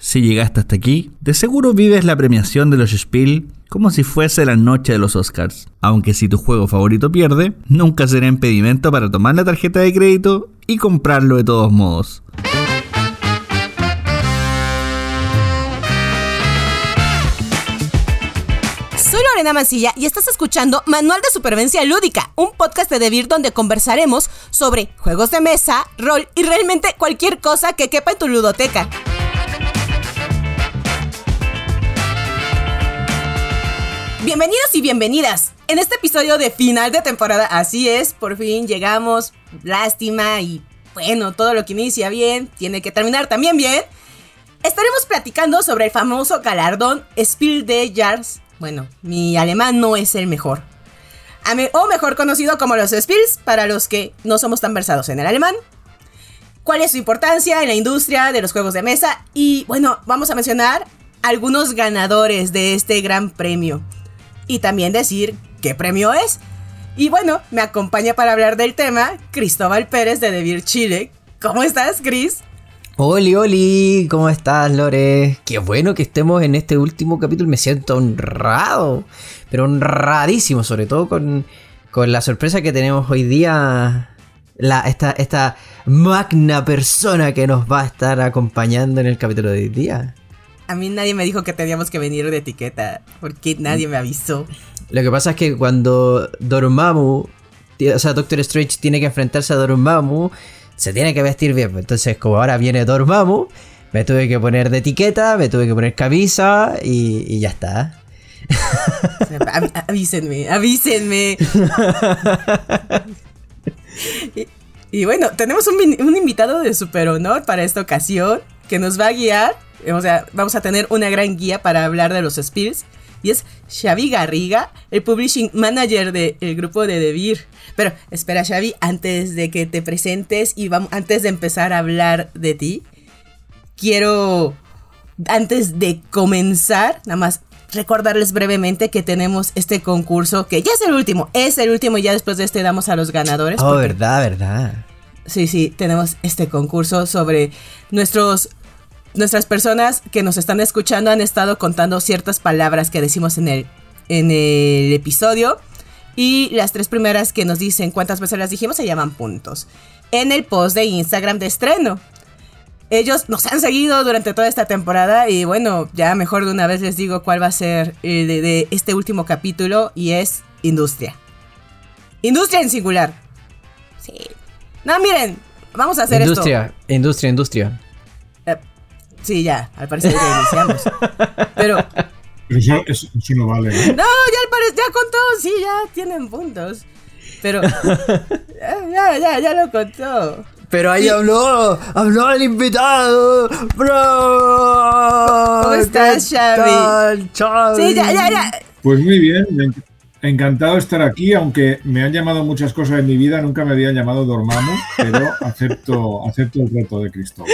Si llegaste hasta aquí, de seguro vives la premiación de los Spiel como si fuese la noche de los Oscars. Aunque si tu juego favorito pierde, nunca será impedimento para tomar la tarjeta de crédito y comprarlo de todos modos. Soy Lorena Mancilla y estás escuchando Manual de Supervivencia Lúdica, un podcast de Devir donde conversaremos sobre juegos de mesa, rol y realmente cualquier cosa que quepa en tu ludoteca. Bienvenidos y bienvenidas. En este episodio de final de temporada, así es, por fin llegamos. Lástima y bueno, todo lo que inicia bien tiene que terminar también bien. Estaremos platicando sobre el famoso galardón Spiel des Jahres. Bueno, mi alemán no es el mejor. O mejor conocido como los Spiels para los que no somos tan versados en el alemán. ¿Cuál es su importancia en la industria de los juegos de mesa? Y bueno, vamos a mencionar algunos ganadores de este gran premio y también decir qué premio es. Y bueno, me acompaña para hablar del tema Cristóbal Pérez de Devir Chile. ¿Cómo estás, Cris? Oli, Oli, ¿cómo estás, Lore? Qué bueno que estemos en este último capítulo, me siento honrado, pero honradísimo, sobre todo con, la sorpresa que tenemos hoy día, la, esta, esta magna persona que nos va a estar acompañando en el capítulo de hoy día. A mí nadie me dijo que teníamos que venir de etiqueta, porque nadie me avisó. Lo que pasa es que cuando Dormammu, o sea, Doctor Strange tiene que enfrentarse a Dormammu, se tiene que vestir bien. Entonces, como ahora viene Dormammu, me tuve que poner de etiqueta, me tuve que poner camisa y, ya está. avísenme, avísenme. y, bueno, tenemos un, un invitado de super honor para esta ocasión que nos va a guiar o sea, vamos a tener una gran guía para hablar de los Spears. Y es Xavi Garriga, el publishing manager del grupo de Devir. Pero espera, Xavi, antes de que te presentes y vamos, antes de empezar a hablar de ti, quiero, antes de comenzar, nada más recordarles brevemente que tenemos este concurso que ya es el último, es el último y ya después de este damos a los ganadores. Oh, verdad, verdad. Sí, sí, tenemos este concurso sobre nuestros nuestras personas que nos están escuchando han estado contando ciertas palabras que decimos en el, en el episodio. Y las tres primeras que nos dicen cuántas veces las dijimos se llaman puntos. En el post de Instagram de estreno. Ellos nos han seguido durante toda esta temporada y bueno, ya mejor de una vez les digo cuál va a ser el de, este último capítulo y es industria. Industria en singular. Sí. No, miren, vamos a hacer esto. Industria, industria, industria. Sí, ya, al parecer ya iniciamos. Pero. Eso, eso, no vale. ¿no? ya al parecer, ya contó, sí, ya tienen puntos. Pero. ya, ya, ya lo contó. Pero ahí habló, habló el invitado. Bro. ¿Cómo estás, Xavi? Sí, ya, ya, ya. Pues muy bien, Encantado de estar aquí, aunque me han llamado muchas cosas en mi vida, nunca me habían llamado Dormamo, pero acepto, acepto el reto de Cristóbal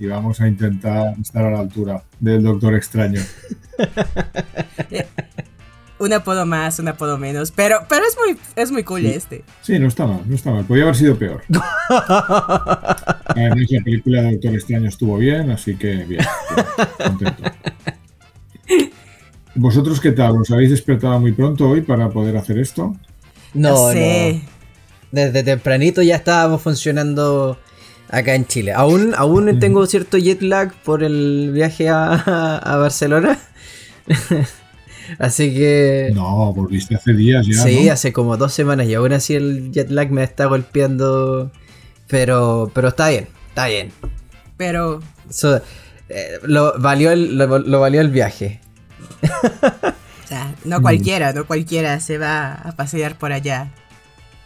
y vamos a intentar estar a la altura del Doctor Extraño. un apodo más, un apodo menos, pero, pero es muy, es muy cool este. Sí, no está mal, no está mal, podría haber sido peor. Además, la película de Doctor Extraño estuvo bien, así que bien, bien contento. ¿Vosotros qué tal? ¿Os habéis despertado muy pronto hoy para poder hacer esto? No, no. Desde tempranito ya estábamos funcionando acá en Chile. Aún, aún tengo cierto jet lag por el viaje a, Barcelona. así que. No, volviste hace días ya. Sí, hace como dos semanas y aún así el jet lag me está golpeando. Pero, pero está bien, está bien. Pero. Eh, lo, valió lo valió el viaje. o sea, no cualquiera, no cualquiera se va a pasear por allá.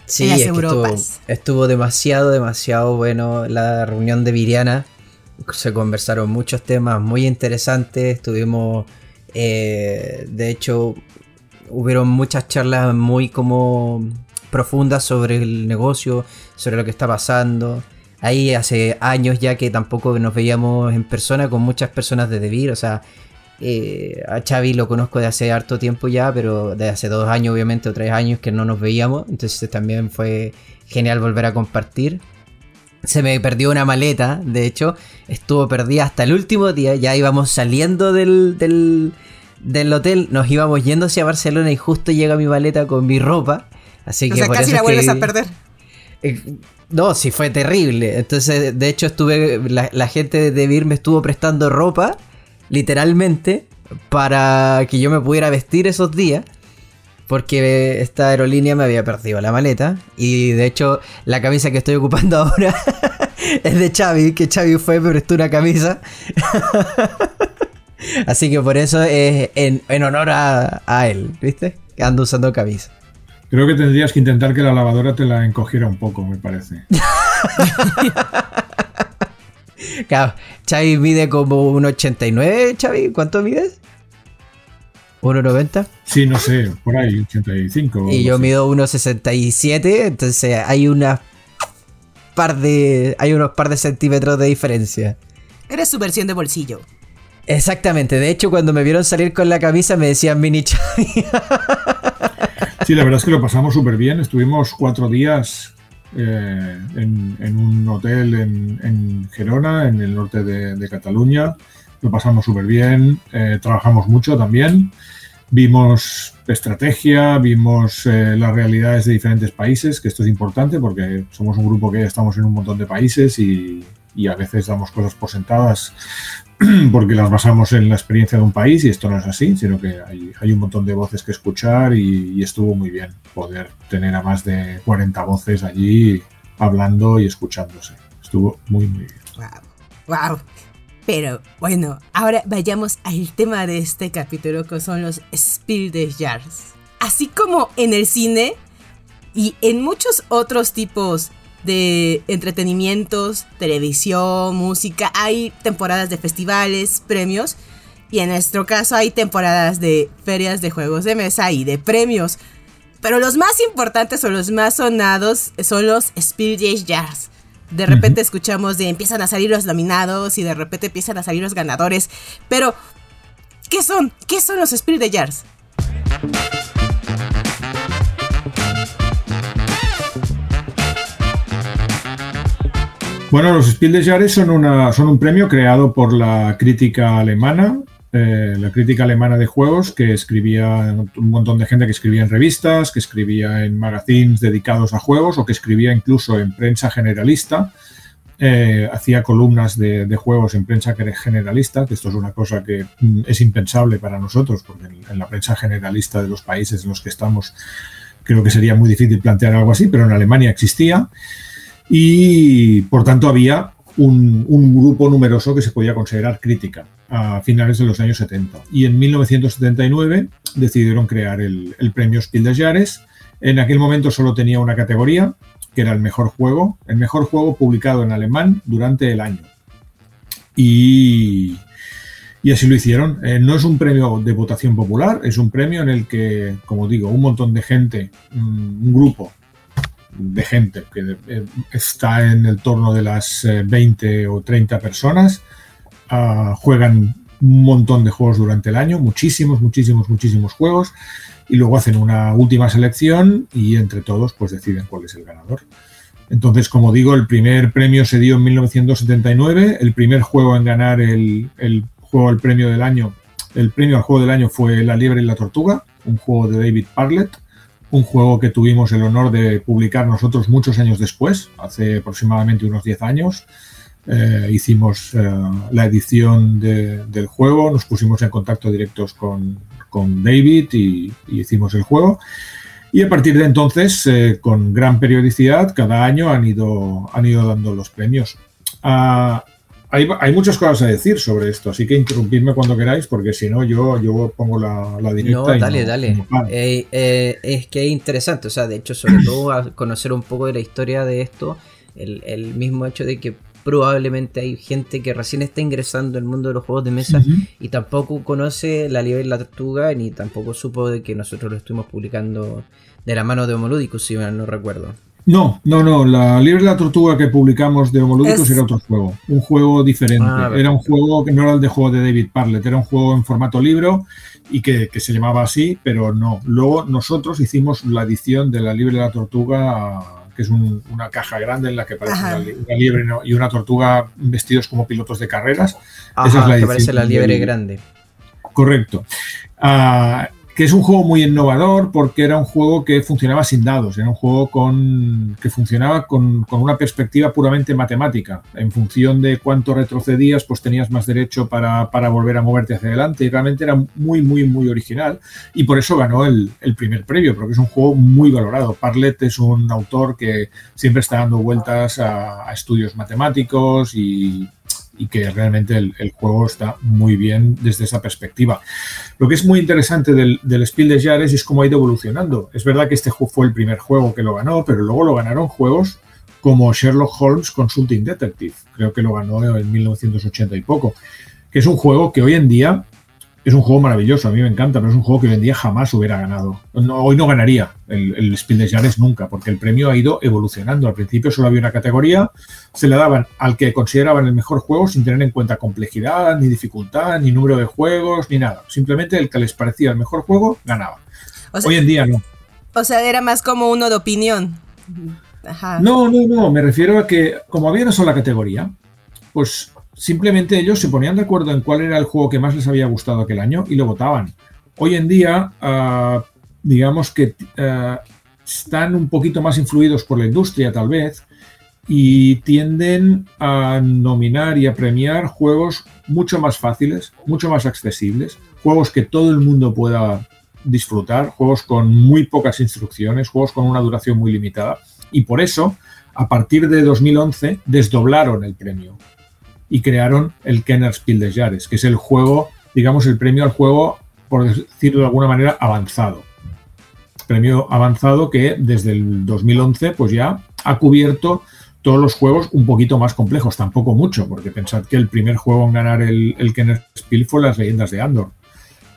Sí, estuvo, estuvo, demasiado, demasiado bueno la reunión de Viriana. Se conversaron muchos temas muy interesantes. Tuvimos, eh, de hecho, hubieron muchas charlas muy como profundas sobre el negocio, sobre lo que está pasando. Ahí hace años ya que tampoco nos veíamos en persona con muchas personas de Devir, o sea, eh, a Xavi lo conozco de hace harto tiempo ya, pero de hace dos años, obviamente, o tres años que no nos veíamos. Entonces también fue genial volver a compartir. se me perdió una maleta, de hecho, estuvo perdida hasta el último día, ya íbamos saliendo del, del, hotel, nos íbamos yendo hacia Barcelona y justo llega mi maleta con mi ropa, así que... O sea, casi la vuelves a perder. Eh, no, sí fue terrible, entonces de hecho estuve, la, gente de Vir me estuvo prestando ropa, literalmente, para que yo me pudiera vestir esos días porque esta aerolínea me había perdido la maleta y de hecho la camisa que estoy ocupando ahora es de Xavi, que Xavi fue me prestó una camisa. Así que por eso es en, honor a, él, ¿viste? Que ando usando camisa. Creo que tendrías que intentar que la lavadora te la encogiera un poco, me parece. Claro, Xavi mide como un 89, Xavi, ¿cuánto mides? ¿1,90? Sí, no sé, por ahí, 85. Y yo mido 1,67, entonces hay una par de. hay unos par de centímetros de diferencia. Eres su versión de bolsillo. Exactamente, de hecho cuando me vieron salir con la camisa me decían mini Chavi. sí, la verdad es que lo pasamos súper bien, estuvimos cuatro días eh, en, un hotel en, Gerona, en el norte de Cataluña. Lo pasamos súper bien, eh, trabajamos mucho también, vimos estrategia, vimos eh, las realidades de diferentes países, que esto es importante porque somos un grupo que estamos en un montón de países y, a veces damos cosas por sentadas porque las basamos en la experiencia de un país y esto no es así, sino que hay, un montón de voces que escuchar y, estuvo muy bien poder tener a más de 40 voces allí hablando y escuchándose. Estuvo muy, muy bien. Wow. wow. Pero bueno, ahora vayamos al tema de este capítulo que son los Spiel des Jahres. Así como en el cine y en muchos otros tipos de entretenimientos, televisión, música, hay temporadas de festivales, premios y en nuestro caso hay temporadas de ferias de juegos de mesa y de premios. Pero los más importantes o los más sonados son los Spiel des Jahres de repente escuchamos de empiezan a salir los nominados y de repente empiezan a salir los ganadores. Pero, ¿qué son? ¿Qué son los Spirit Jars? Bueno, los Spiel de Jahres son, una, son un premio creado por la crítica alemana eh, la crítica alemana de juegos, que escribía un montón de gente que escribía en revistas, que escribía en magazines dedicados a juegos o que escribía incluso en prensa generalista. Eh, hacía columnas de, juegos en prensa generalista, que esto es una cosa que mm, es impensable para nosotros, porque en, la prensa generalista de los países en los que estamos creo que sería muy difícil plantear algo así, pero en Alemania existía y por tanto había un, grupo numeroso que se podía considerar crítica a finales de los años 70. Y en 1979 decidieron crear el, premio Spiel des Jahres. En aquel momento solo tenía una categoría, que era el mejor juego, el mejor juego publicado en alemán durante el año. Y, así lo hicieron. Eh, no es un premio de votación popular, es un premio en el que, como digo, un montón de gente, mm, un grupo de gente, que eh, está en el torno de las 20 eh, o 30 personas. Ah, juegan un montón de juegos durante el año, muchísimos, muchísimos, muchísimos juegos, y luego hacen una última selección y entre todos pues deciden cuál es el ganador. Entonces, como digo, el primer premio se dio en 1979, el primer juego en ganar el, el juego, el premio del año, el premio al juego del año fue La liebre y la tortuga, un juego de David Parlett, un juego que tuvimos el honor de publicar nosotros muchos años después, hace aproximadamente unos 10 años. Eh, hicimos eh, la edición del juego, nos pusimos en contacto directos con, David y, hicimos el juego. Y a partir de entonces, eh, con gran periodicidad, cada año han ido, han ido dando los premios. Ah, hay, muchas cosas a decir sobre esto, así que interrumpidme cuando queráis, porque si no, yo, yo pongo la, la directa. No, dale, dale. Eh, eh, es que es interesante, o sea, de hecho, sobre todo a conocer un poco de la historia de esto, el, mismo hecho de que probablemente hay gente que recién está ingresando al mundo de los juegos de mesa y tampoco conoce la liebre y la tortuga, ni tampoco supo de que nosotros lo estuvimos publicando de la mano de Homoludicus, si mal no recuerdo. No, no, no. La Libre de la Tortuga que publicamos de Homoludicus era otro juego. Un juego diferente. Ah, era un juego que no era el de juego de David Parlett, era un juego en formato libro y que, se llamaba así, pero no. Luego nosotros hicimos la edición de la Libre de la Tortuga que es una caja grande en la que aparece una, liebre y una tortuga vestidos como pilotos de carreras. Esa es la que aparece la liebre grande. Correcto. Uh, que es un juego muy innovador porque era un juego que funcionaba sin dados, era un juego con, que funcionaba con, una perspectiva puramente matemática. En función de cuánto retrocedías, pues tenías más derecho para, volver a moverte hacia adelante y realmente era muy, muy, muy original y por eso ganó el, primer premio, porque es un juego muy valorado. Parlet es un autor que siempre está dando vueltas a estudios matemáticos y y que realmente el, juego está muy bien desde esa perspectiva. Lo que es muy interesante del, del Spiel de Jahres es cómo ha ido evolucionando. Es verdad que este fue el primer juego que lo ganó, pero luego lo ganaron juegos como Sherlock Holmes Consulting Detective. Creo que lo ganó en 1980 y poco. Que es un juego que hoy en día es un juego maravilloso, a mí me encanta, pero es un juego que hoy en día jamás hubiera ganado. hoy no ganaría el, el Spiel de Jahres nunca, porque el premio ha ido evolucionando. Al principio solo había una categoría, se le daban al que consideraban el mejor juego sin tener en cuenta complejidad, ni dificultad, ni número de juegos, ni nada. Simplemente el que les parecía el mejor juego ganaba. hoy en día no. O sea, era más como uno de opinión. No, no, no, me refiero a que como había una sola categoría, pues simplemente ellos se ponían de acuerdo en cuál era el juego que más les había gustado aquel año y lo votaban. Hoy en día, ah, digamos que ah, están un poquito más influidos por la industria, tal vez, y tienden a nominar y a premiar juegos mucho más fáciles, mucho más accesibles, juegos que todo el mundo pueda disfrutar, juegos con muy pocas instrucciones, juegos con una duración muy limitada. Y por eso, a partir de 2011, desdoblaron el premio y crearon el Kenner Spiel de Jahres, que es el juego, digamos, el premio al juego, por decirlo de alguna manera, avanzado. Premio avanzado que desde el 2011 pues ya ha cubierto todos los juegos un poquito más complejos, tampoco mucho, porque pensad que el primer juego en ganar el, el Kenner Spiel fue Las leyendas de Andor,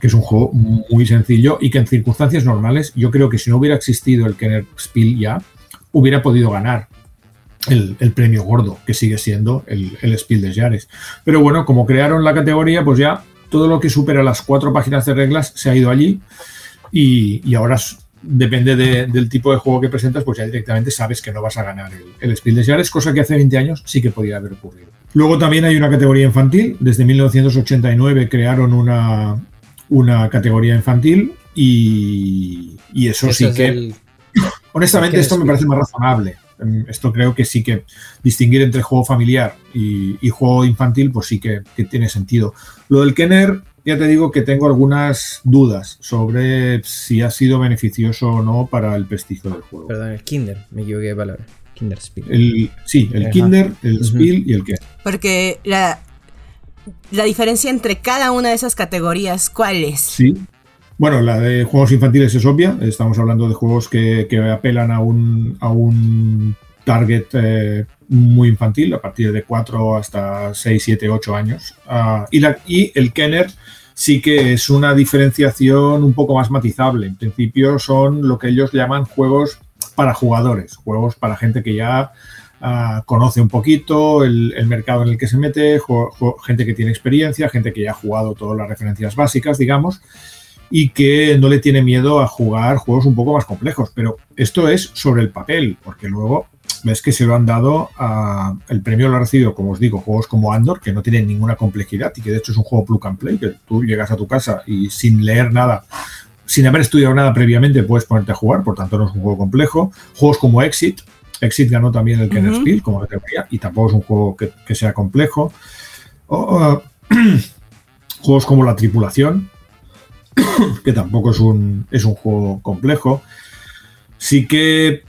que es un juego muy sencillo y que en circunstancias normales yo creo que si no hubiera existido el Kenner Spiel ya, hubiera podido ganar el, premio gordo, que sigue siendo el, el Spiel de Jahres. Pero bueno, como crearon la categoría, pues ya todo lo que supera las cuatro páginas de reglas se ha ido allí y, ahora depende del tipo de juego que presentas, pues ya directamente sabes que no vas a ganar el, el Spiel de Jahres, cosa que hace 20 años sí que podía haber ocurrido. Luego también hay una categoría infantil. Desde 1989 crearon una, una categoría infantil y, eso sí que... Honestamente, esto me parece más razonable. Esto creo que sí que distinguir entre juego familiar y, juego infantil, pues sí que, tiene sentido. Lo del Kenner, ya te digo que tengo algunas dudas sobre si ha sido beneficioso o no para el prestigio del juego. Perdón, el Kinder, me equivoqué de palabra. Kinder Spiel. sí, el Kinder, el Spiel y el Kenner. Porque la, la diferencia entre cada una de esas categorías, ¿cuál es? Sí, bueno, la de juegos infantiles es obvia. Estamos hablando de juegos que, apelan a un, target eh, muy infantil, a partir de 4 hasta 6, 7, 8 años. Ah, y, el Kenner sí que es una diferenciación un poco más matizable. En principio son lo que ellos llaman juegos para jugadores, juegos para gente que ya ah, conoce un poquito el, mercado en el que se mete, gente que tiene experiencia, gente que ya ha jugado todas las referencias básicas, digamos y que no le tiene miedo a jugar juegos un poco más complejos. Pero esto es sobre el papel, porque luego ves que se lo han dado a, el premio lo ha recibido, como os digo, juegos como Andor, que no tienen ninguna complejidad y que de hecho es un juego plug and play, que tú llegas a tu casa y sin leer nada, sin haber estudiado nada previamente, puedes ponerte a jugar, por tanto no es un juego complejo. Juegos como Exit, Exit ganó también el Kenner Spiel como categoría y tampoco es un juego que, sea complejo. juegos como La Tripulación, que tampoco es un, es un juego complejo. Sí que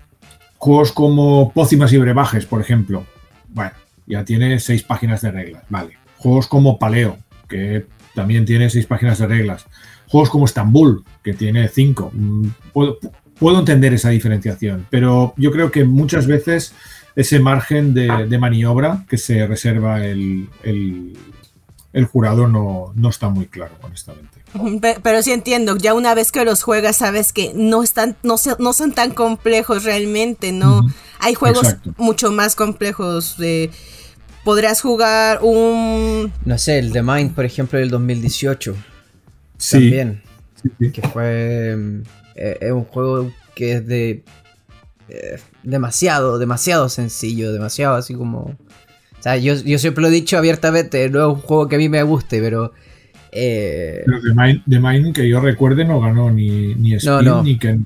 juegos como Pócimas y Brebajes, por ejemplo, bueno, ya tiene seis páginas de reglas, vale. Juegos como Paleo, que también tiene seis páginas de reglas. Juegos como Estambul, que tiene cinco. Mm, puedo, entender esa diferenciación, pero yo creo que muchas veces ese margen de, maniobra que se reserva el, el, jurado no, no está muy claro, honestamente. Pero sí entiendo, ya una vez que los juegas sabes que no están, no, no son tan complejos realmente, ¿no? Hay juegos mucho más complejos. de podrás jugar un... No sé, el The Mind, por ejemplo, del 2018. Sí. También. Que fue... Eh, es un juego que es de eh, demasiado, demasiado sencillo, demasiado así como... O sea, yo, siempre lo he dicho abiertamente, no es un juego que a mí me guste, pero... Eh, pero The Mine, que yo recuerde no ganó ni, ni Speed ni Ken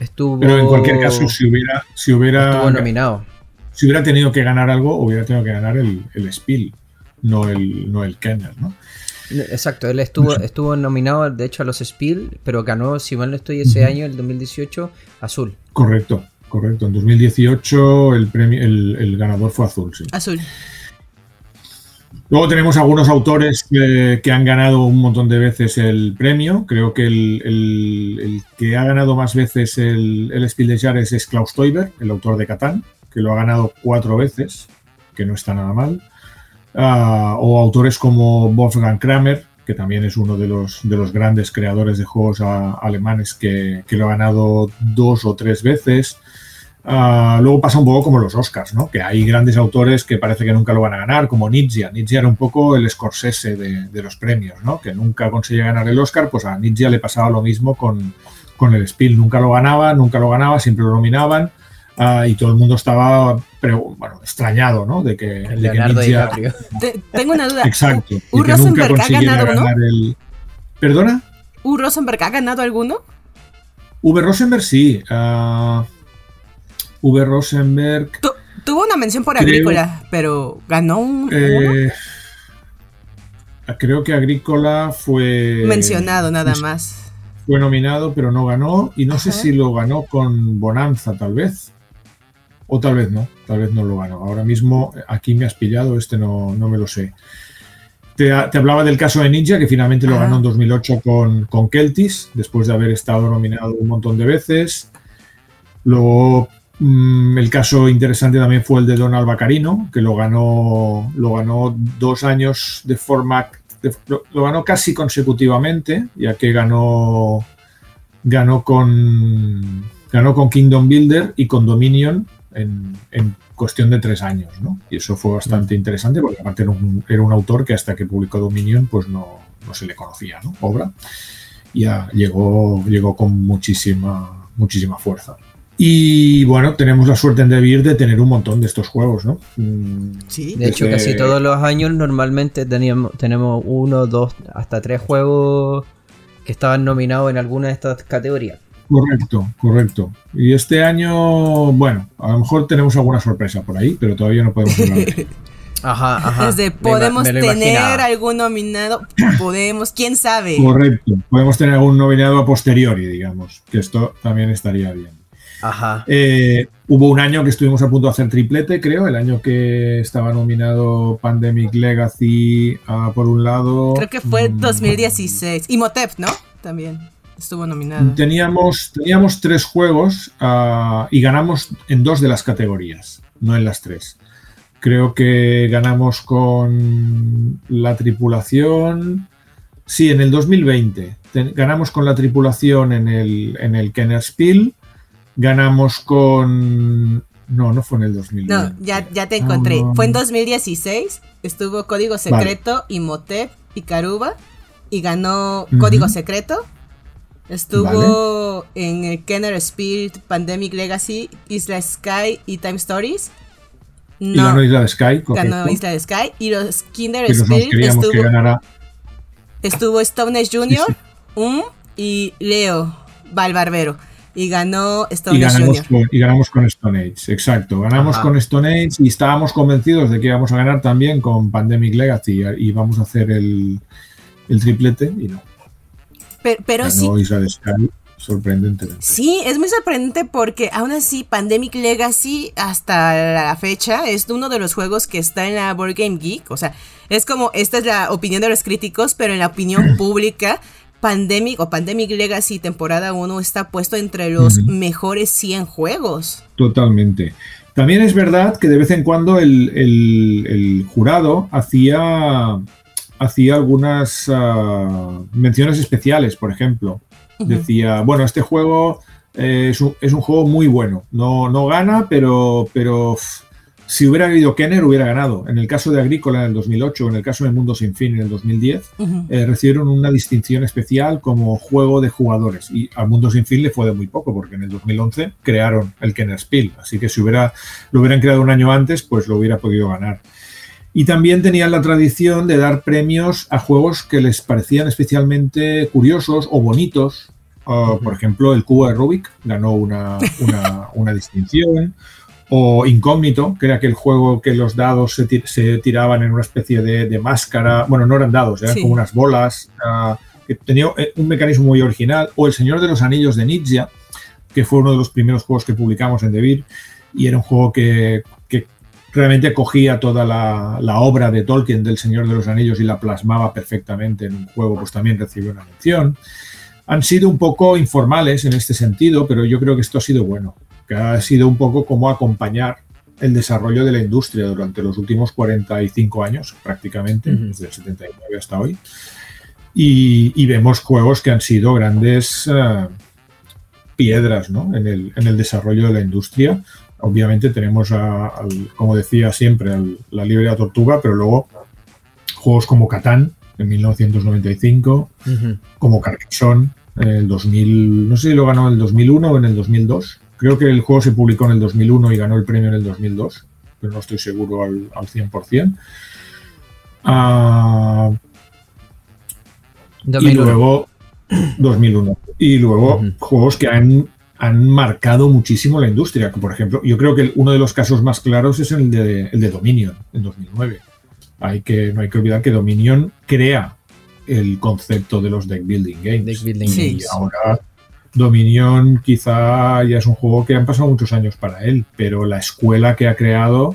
Estuvo... Pero en cualquier caso, si hubiera... Si hubiera estuvo nominado. Si hubiera tenido que ganar algo, hubiera tenido que ganar el, el Spiel, no el, no el Kenner, ¿no? Exacto, él estuvo, estuvo nominado de hecho a los Spiel, pero ganó, si mal no estoy, ese año, el 2018, Azul. Correcto, correcto. En 2018 el, premio, el, ganador fue Azul, sí. Azul. Luego tenemos algunos autores que, han ganado un montón de veces el premio. Creo que el, que ha ganado más veces el, el Spiel de Jares es Klaus Teuber, el autor de Catán, que lo ha ganado cuatro veces, que no está nada mal. Ah, o autores como Wolfgang Kramer, que también es uno de los, de los grandes creadores de juegos ah, alemanes que, lo ha ganado dos o tres veces. Ah, luego pasa un poco como los Oscars, ¿no? que hay grandes autores que parece que nunca lo van a ganar, como Nietzsche. Nietzsche era un poco el Scorsese de, los premios, ¿no? que nunca conseguía ganar el Oscar, pues a Nietzsche le pasaba lo mismo con, con el Spiel. Nunca lo ganaba, nunca lo ganaba, siempre lo nominaban. y todo el mundo estaba pero bueno, extrañado, ¿no? De que, Leonardo DiCaprio. tengo una duda. Exacto. ¿U, Rosenberg ha ganado uno? El... ¿Perdona? ¿U Rosenberg ha ganado alguno? V. Rosenberg sí. Uh, v. Rosenberg. tuvo una mención por Agrícola, pero ganó un. Eh, creo que Agrícola fue. Mencionado nada más. Fue nominado, pero no ganó. Y no sé si lo ganó con Bonanza, tal vez. O tal vez no, tal vez no lo gano. Ahora mismo aquí me has pillado, este no, no me lo sé. Te, hablaba del caso de Ninja, que finalmente lo ganó en 2008 con, con Keltis, después de haber estado nominado un montón de veces. Luego, el caso interesante también fue el de Donald Bacarino, que lo ganó, lo ganó dos años de forma. lo, ganó casi consecutivamente, ya que ganó, ganó, con, ganó con Kingdom Builder y con Dominion en, cuestión de tres años, ¿no? Y eso fue bastante interesante porque aparte era un, autor que hasta que publicó Dominion pues no, se le conocía, ¿no? Obra. Ya llegó, llegó con muchísima, muchísima fuerza. Y bueno, tenemos la suerte en Devir de tener un montón de estos juegos, ¿no? Mm, sí. De hecho, casi todos los años normalmente teníamos, tenemos uno, dos, hasta tres juegos que estaban nominados en alguna de estas categorías. Correcto, correcto. Y este año, bueno, a lo mejor tenemos alguna sorpresa por ahí, pero todavía no podemos hablar Ajá, ajá. Desde podemos tener algún nominado, podemos, quién sabe. Correcto, podemos tener algún nominado a posteriori, digamos, que esto también estaría bien. Ajá. Eh, hubo un año que estuvimos a punto de hacer triplete, creo, el año que estaba nominado Pandemic Legacy ah, por un lado. Creo que fue 2016. Y Motep, ¿no? También estuvo nominado. Teníamos, teníamos tres juegos ah, y ganamos en dos de las categorías, no en las tres. Creo que ganamos con la tripulación. Sí, en el 2020. ganamos con la tripulación en el, en el Kenner Spiel. Ganamos con. No, no fue en el 2020. No, ya, ya te encontré. Ah. Fue en 2016. Estuvo Código Secreto, y Imhotep y Caruba. Y ganó Código Secreto. Estuvo en el Kenner Spirit, Pandemic Legacy, Isla Sky y Time Stories. No, y ganó Isla Sky. Ganó Isla Sky. Y los Kinder Spirit estuvo, estuvo Stone Age Jr., um, y Leo Valbarbero. Y ganó Stone Age Jr. y ganamos con Stone Age, exacto. Ganamos con Stone Age y estábamos convencidos de que íbamos a ganar también con Pandemic Legacy y vamos a hacer el, el triplete y no. Pero, sí. sorprendentemente. Sí, es muy sorprendente porque aún así Pandemic Legacy hasta la fecha es uno de los juegos que está en la Board Game Geek. O sea, es como, esta es la opinión de los críticos, pero en la opinión pública, Pandemic o Pandemic Legacy temporada 1 está puesto entre los mejores 100 juegos. Totalmente. También es verdad que de vez en cuando el jurado hacía hacía algunas ah, menciones especiales, por ejemplo. Decía, bueno, este juego es, un, juego muy bueno. No, no gana, pero, pero si hubiera habido Kenner, hubiera ganado. En el caso de Agrícola en el 2008, en el caso de Mundo Sin Fin en el 2010, eh, recibieron una distinción especial como juego de jugadores. Y al Mundo Sin Fin le fue de muy poco, porque en el 2011 crearon el Kenner Spiel. Así que si hubiera, lo hubieran creado un año antes, pues lo hubiera podido ganar. Y también tenían la tradición de dar premios a juegos que les parecían especialmente curiosos o bonitos. Ah, por ejemplo, el cubo de Rubik ganó una, una, una distinción o Incógnito, que era aquel juego que los dados se, tiraban en una especie de, máscara, bueno, no eran dados, eran como unas bolas, ah, que tenía eh, un mecanismo muy original, o El Señor de los Anillos de Nietzsche, que fue uno de los primeros juegos que publicamos en Devir, y era un juego que, realmente cogía toda la, la, obra de Tolkien del Señor de los Anillos y la plasmaba perfectamente en un juego, pues también recibió una mención. Han sido un poco informales en este sentido, pero yo creo que esto ha sido bueno que ha sido un poco como acompañar el desarrollo de la industria durante los últimos 45 años, prácticamente, desde el 79 hasta hoy. Y, vemos juegos que han sido grandes eh, piedras en, el, desarrollo de la industria. Obviamente tenemos, como decía siempre, la librería Tortuga, pero luego juegos como Catán en 1995, como Carcassonne en el 2000, no sé si lo ganó en el 2001 o en el 2002, Creo que el juego se publicó en el 2001 y ganó el premio en el 2002, pero no estoy seguro al, 100%. Ah, y luego 2001. Y luego juegos que han, han marcado muchísimo la industria. Por ejemplo, yo creo que uno de los casos más claros es el de, el de Dominion en 2009. Hay que, no hay que olvidar que Dominion crea el concepto de los deck building games. y ahora Dominion quizá ya es un juego que han pasado muchos años para él, pero la escuela que ha creado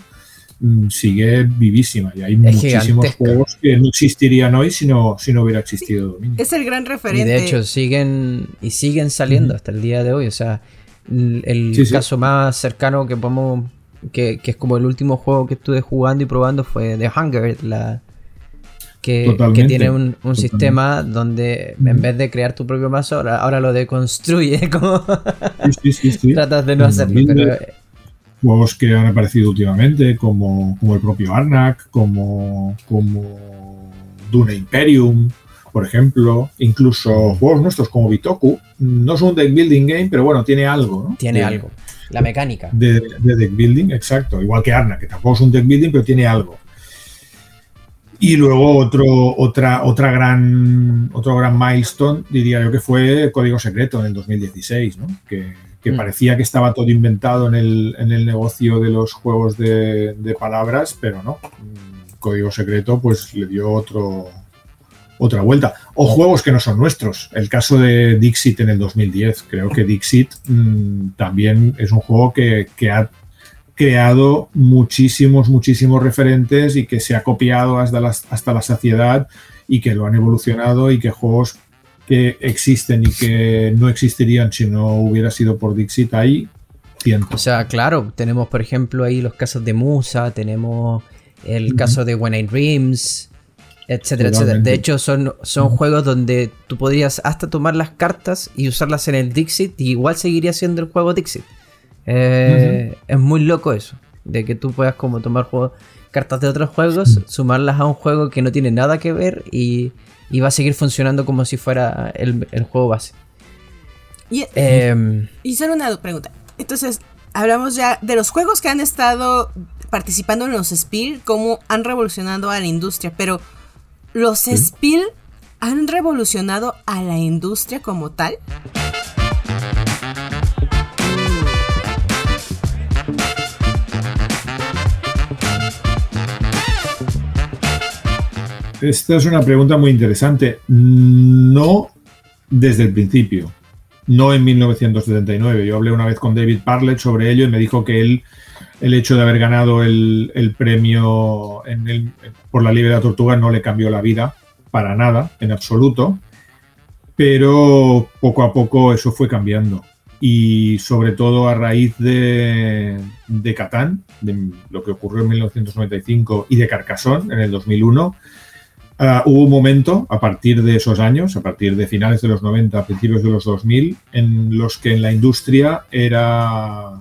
mm, sigue vivísima y hay muchísimos juegos que no existirían hoy si no, si no hubiera existido Dominion. Es el gran referente. Y de hecho siguen y siguen saliendo hasta el día de hoy. O sea, el caso más cercano que podemos, que, que, es como el último juego que estuve jugando y probando fue The Hunger, la, que, tiene un, sistema donde en vez de crear tu propio mazo, ahora, lo deconstruye. Como tratas de no hacerlo. Juegos que han aparecido últimamente, como, como el propio Arnak, como, como Dune Imperium, por ejemplo, incluso juegos nuestros como Bitoku, no es un deck building game, pero bueno, tiene algo, ¿no? Tiene algo. La mecánica. De, de, deck building, exacto. Igual que Arnak, que tampoco es un deck building, pero tiene algo. Y luego otro, otra, otra gran, otro gran milestone, diría yo que fue Código Secreto en el 2016, ¿no? que, que mm. parecía que estaba todo inventado en el, en el negocio de los juegos de, de, palabras, pero no. Código Secreto pues le dio otro, otra vuelta. O juegos que no son nuestros. El caso de Dixit en el 2010. Creo que Dixit mm, también es un juego que, que ha creado muchísimos, muchísimos referentes y que se ha copiado hasta la, hasta la saciedad y que lo han evolucionado y que juegos que existen y que no existirían si no hubiera sido por Dixit ahí O sea, claro, tenemos por ejemplo ahí los casos de Musa, tenemos el caso de When I Dreams, etcétera, etcétera. De hecho, son, son juegos donde tú podrías hasta tomar las cartas y usarlas en el Dixit y igual seguiría siendo el juego Dixit. Eh, es muy loco eso, de que tú puedas como tomar cartas de otros juegos, sumarlas a un juego que no tiene nada que ver y, va a seguir funcionando como si fuera el, juego base. Y, eh, y solo una pregunta. Entonces, hablamos ya de los juegos que han estado participando en los Spiel, cómo han revolucionado a la industria, pero ¿los Spiel han revolucionado a la industria como tal? Esta es una pregunta muy interesante. No desde el principio, no en 1979. Yo hablé una vez con David Parlett sobre ello y me dijo que él, el hecho de haber ganado el, premio por la Libre de la Tortuga no le cambió la vida para nada, en absoluto. Pero poco a poco eso fue cambiando. Y sobre todo a raíz de, de Catán, de lo que ocurrió en 1995 y de Carcassonne en el 2001, Ah, hubo un momento, a partir de esos años, a partir de finales de los 90, principios de los 2000, en los que en la industria era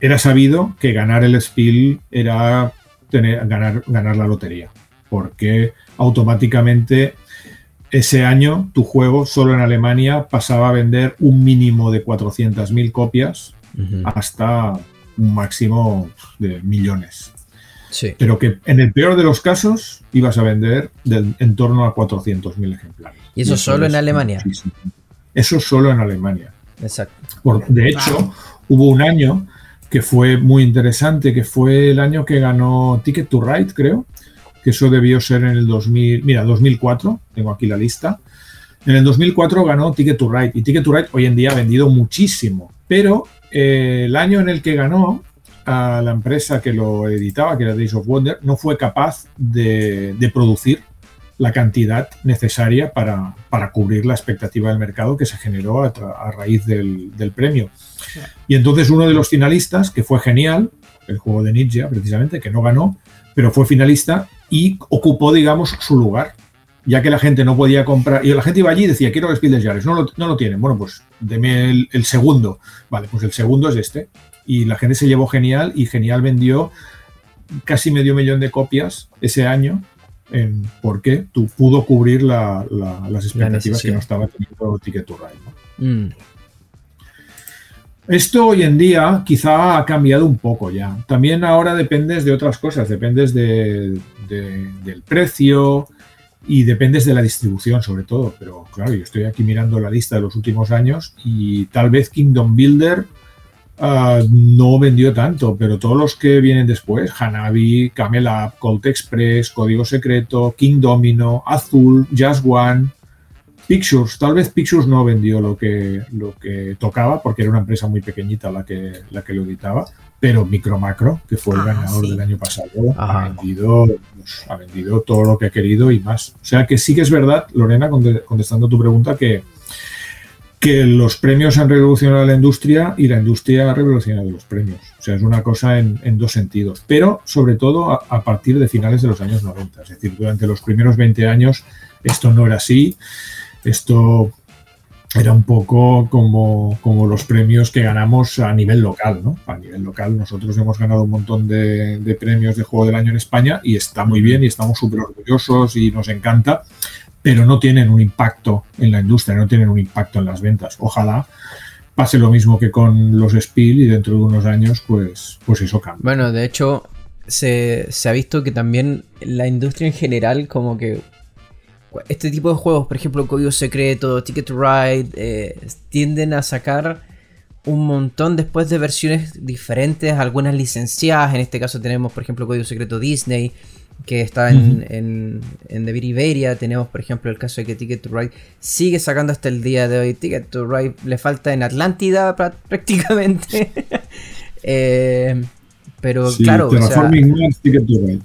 era sabido que ganar el Spiel era tener, ganar, ganar la lotería, porque automáticamente ese año tu juego solo en Alemania pasaba a vender un mínimo de 400.000 copias hasta un máximo de millones. Pero que en el peor de los casos ibas a vender en torno a 400.000 ejemplares. ¿Y eso, solo en Alemania? Eso solo en Alemania. Exacto. de hecho, hubo un año que fue muy interesante, que fue el año que ganó Ticket to Ride, creo, que eso debió ser en el 2000, mira, 2004, tengo aquí la lista. En el 2004 ganó Ticket to Ride y Ticket to Ride hoy en día ha vendido muchísimo, pero eh, el año en el que ganó a la empresa que lo editaba, que era Days of Wonder, no fue capaz de, producir la cantidad necesaria para, cubrir la expectativa del mercado que se generó a, raíz del, premio. Y entonces uno de los finalistas, que fue genial, el juego de Ninja precisamente, que no ganó, pero fue finalista y ocupó, digamos, su lugar, ya que la gente no podía comprar, y la gente iba allí y decía, quiero el Spiel de Jahres, no lo, tienen, bueno, pues deme el segundo, vale, pues el segundo es este, y la gente se llevó genial y genial vendió casi medio millón de copias ese año en, porque tú pudo cubrir las expectativas que no estaba teniendo Ticket to Ride. Mm. Esto hoy en día quizá ha cambiado un poco ya. También ahora dependes de otras cosas, dependes del precio y dependes de la distribución sobre todo. Pero claro, yo estoy aquí mirando la lista de los últimos años y tal vez Kingdom Builder Ah, no vendió tanto, pero todos los que vienen después, Hanabi, Camel Up, Colt Express, Código Secreto, King Domino, Azul, Just One, Pictures, tal vez Pictures no vendió lo que, lo que tocaba porque era una empresa muy pequeñita la que, la que lo editaba, pero Micro Macro, que fue el ah, ganador del año pasado, ha vendido, pues, ha vendido todo lo que ha querido y más. O sea que sí que es verdad, Lorena, contestando tu pregunta, que, que los premios han revolucionado la industria y la industria ha revolucionado los premios. O sea, es una cosa en, dos sentidos, pero sobre todo a, partir de finales de los años 90. Es decir, durante los primeros 20 años esto no era así. Esto era un poco como, como los premios que ganamos a nivel local, ¿no? A nivel local nosotros hemos ganado un montón de, de premios de Juego del Año en España y está muy bien y estamos súper orgullosos y nos encanta pero no tienen un impacto en la industria, no tienen un impacto en las ventas. Ojalá pase lo mismo que con los Spiel y dentro de unos años, pues, pues eso cambie. Bueno, de hecho, se, ha visto que también la industria en general, como que este tipo de juegos, por ejemplo, Código Secreto, Ticket to Ride, eh, tienden a sacar un montón después de versiones diferentes, algunas licenciadas. En este caso tenemos, por ejemplo, Código Secreto Disney que está en, en, en The Iberia. Tenemos, por ejemplo, el caso de que Ticket to Ride sigue sacando hasta el día de hoy. Ticket to Ride le falta en Atlántida prácticamente. Eh, pero claro, Ticket to Ride.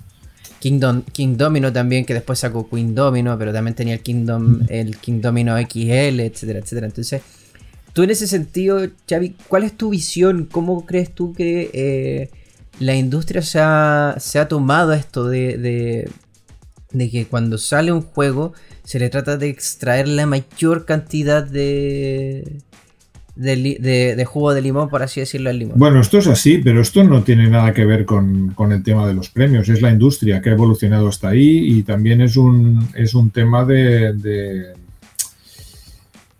Kingdom, King Domino también, que después sacó Queen Domino, pero también tenía el Kingdom, el King Domino XL, etcétera, etcétera. Entonces, tú en ese sentido, Xavi, ¿cuál es tu visión? ¿Cómo crees tú que eh, la industria se ha, tomado esto de, de, que cuando sale un juego se le trata de extraer la mayor cantidad de, de, jugo de limón, por así decirlo, al limón. Bueno, esto es así, pero esto no tiene nada que ver con, el tema de los premios. Es la industria que ha evolucionado hasta ahí y también es un, es un tema de,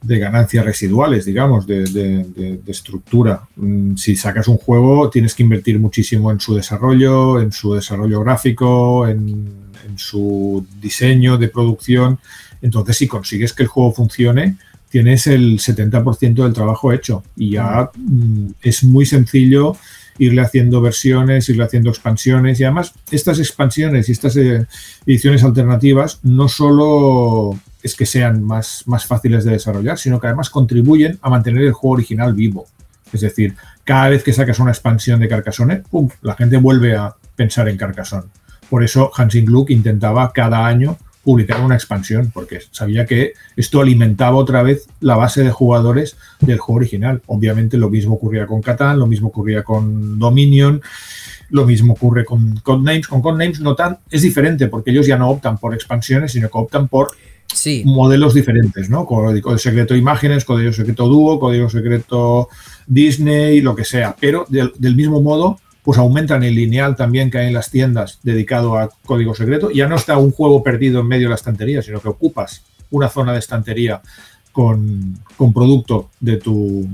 de ganancias residuales, digamos, de, estructura. Mm, si sacas un juego, tienes que invertir muchísimo en su desarrollo, en su desarrollo gráfico, en, su diseño de producción. Entonces, si consigues que el juego funcione, tienes el 70% del trabajo hecho y ya mm, es muy sencillo irle haciendo versiones, irle haciendo expansiones y además estas expansiones y estas eh, ediciones alternativas no solo es que sean más, más fáciles de desarrollar, sino que además contribuyen a mantener el juego original vivo. Es decir, cada vez que sacas una expansión de Carcassonne, ¡pum! la gente vuelve a pensar en Carcassonne. Por eso Hansing Gluck intentaba cada año publicar una expansión, porque sabía que esto alimentaba otra vez la base de jugadores del juego original. Obviamente lo mismo ocurría con Catán, lo mismo ocurría con Dominion, lo mismo ocurre con Codenames. Con Codenames no tan, es diferente porque ellos ya no optan por expansiones, sino que optan por modelos diferentes, ¿no? Código secreto imágenes, código secreto dúo, código secreto Disney, lo que sea. Pero del mismo modo, pues aumentan el lineal también que hay en las tiendas dedicado a código secreto. Ya no está un juego perdido en medio de la estantería, sino que ocupas una zona de estantería con, producto de tu,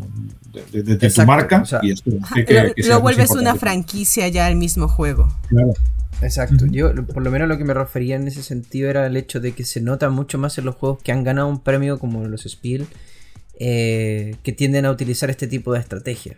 de, tu marca. y esto lo, vuelves una franquicia ya el mismo juego. Claro. Exacto, yo por lo menos lo que me refería en ese sentido era el hecho de que se nota mucho más en los juegos que han ganado un premio como los Spiel, eh, que tienden a utilizar este tipo de estrategia.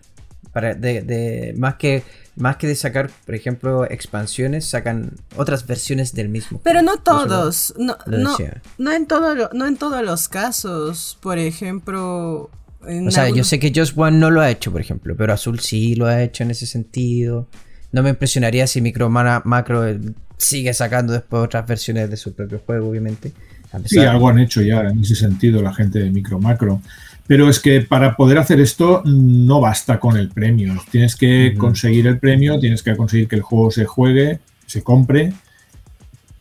Para de, más que más que de sacar, por ejemplo, expansiones, sacan otras versiones del mismo. Pero no todos, no, no, no, en todo, no en todos los casos. Por ejemplo, o sea, yo sé que Just One no lo ha hecho, por ejemplo, pero Azul sí lo ha hecho en ese sentido. No me impresionaría si Micro Macro eh, sigue sacando después otras versiones de su propio juego, obviamente. Sí, algo han hecho ya en ese sentido la gente de Micro Macro. Pero es que para poder hacer esto no basta con el premio. Tienes que conseguir el premio, tienes que conseguir que el juego se juegue, se compre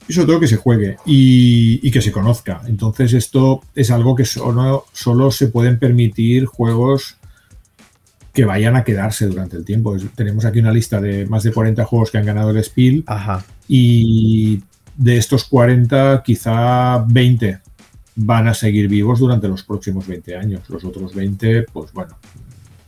y sobre todo que se juegue y, que se conozca. Entonces esto es algo que solo, solo se pueden permitir juegos que vayan a quedarse durante el tiempo. tenemos aquí una lista de más de 40 juegos que han ganado el Spiel y de estos 40 quizá 20 van a seguir vivos durante los próximos 20 años. Los otros 20, pues bueno,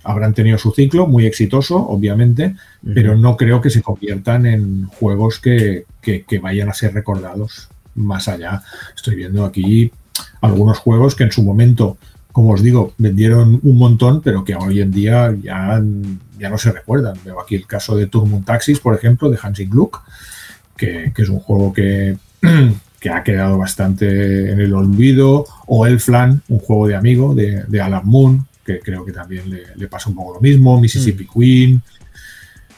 habrán tenido su ciclo muy exitoso, obviamente, pero no creo que se conviertan en juegos que, que, vayan a ser recordados más allá. Estoy viendo aquí algunos juegos que en su momento como os digo, vendieron un montón, pero que hoy en día ya, ya no se recuerdan. Veo aquí el caso de Turmund Taxis, por ejemplo, de Hansing Gluck, que, que, es un juego que, que, ha quedado bastante en el olvido, o El Flan, un juego de amigo de, de Alan Moon, que creo que también le, le, pasa un poco lo mismo, Mississippi mm. Queen,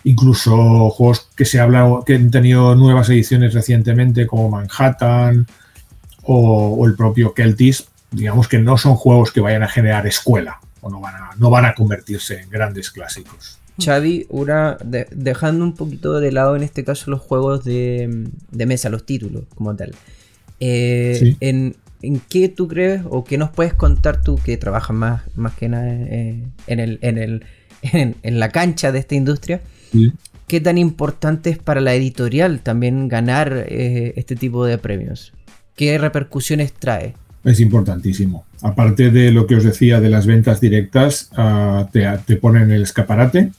incluso juegos que se habla, que han tenido nuevas ediciones recientemente, como Manhattan, o, o el propio Keltis, digamos que no son juegos que vayan a generar escuela o no van a, no van a convertirse en grandes clásicos. Xavi, una, dejando un poquito de lado en este caso los juegos de, mesa, los títulos como tal. Eh, en, qué tú crees o qué nos puedes contar tú que trabajas más, más que nada eh, en, el, en, el, en, la cancha de esta industria? ¿Qué tan importante es para la editorial también ganar eh, este tipo de premios? ¿Qué repercusiones trae? es importantísimo. Aparte de lo que os decía de las ventas directas, ah, te, te, ponen el escaparate,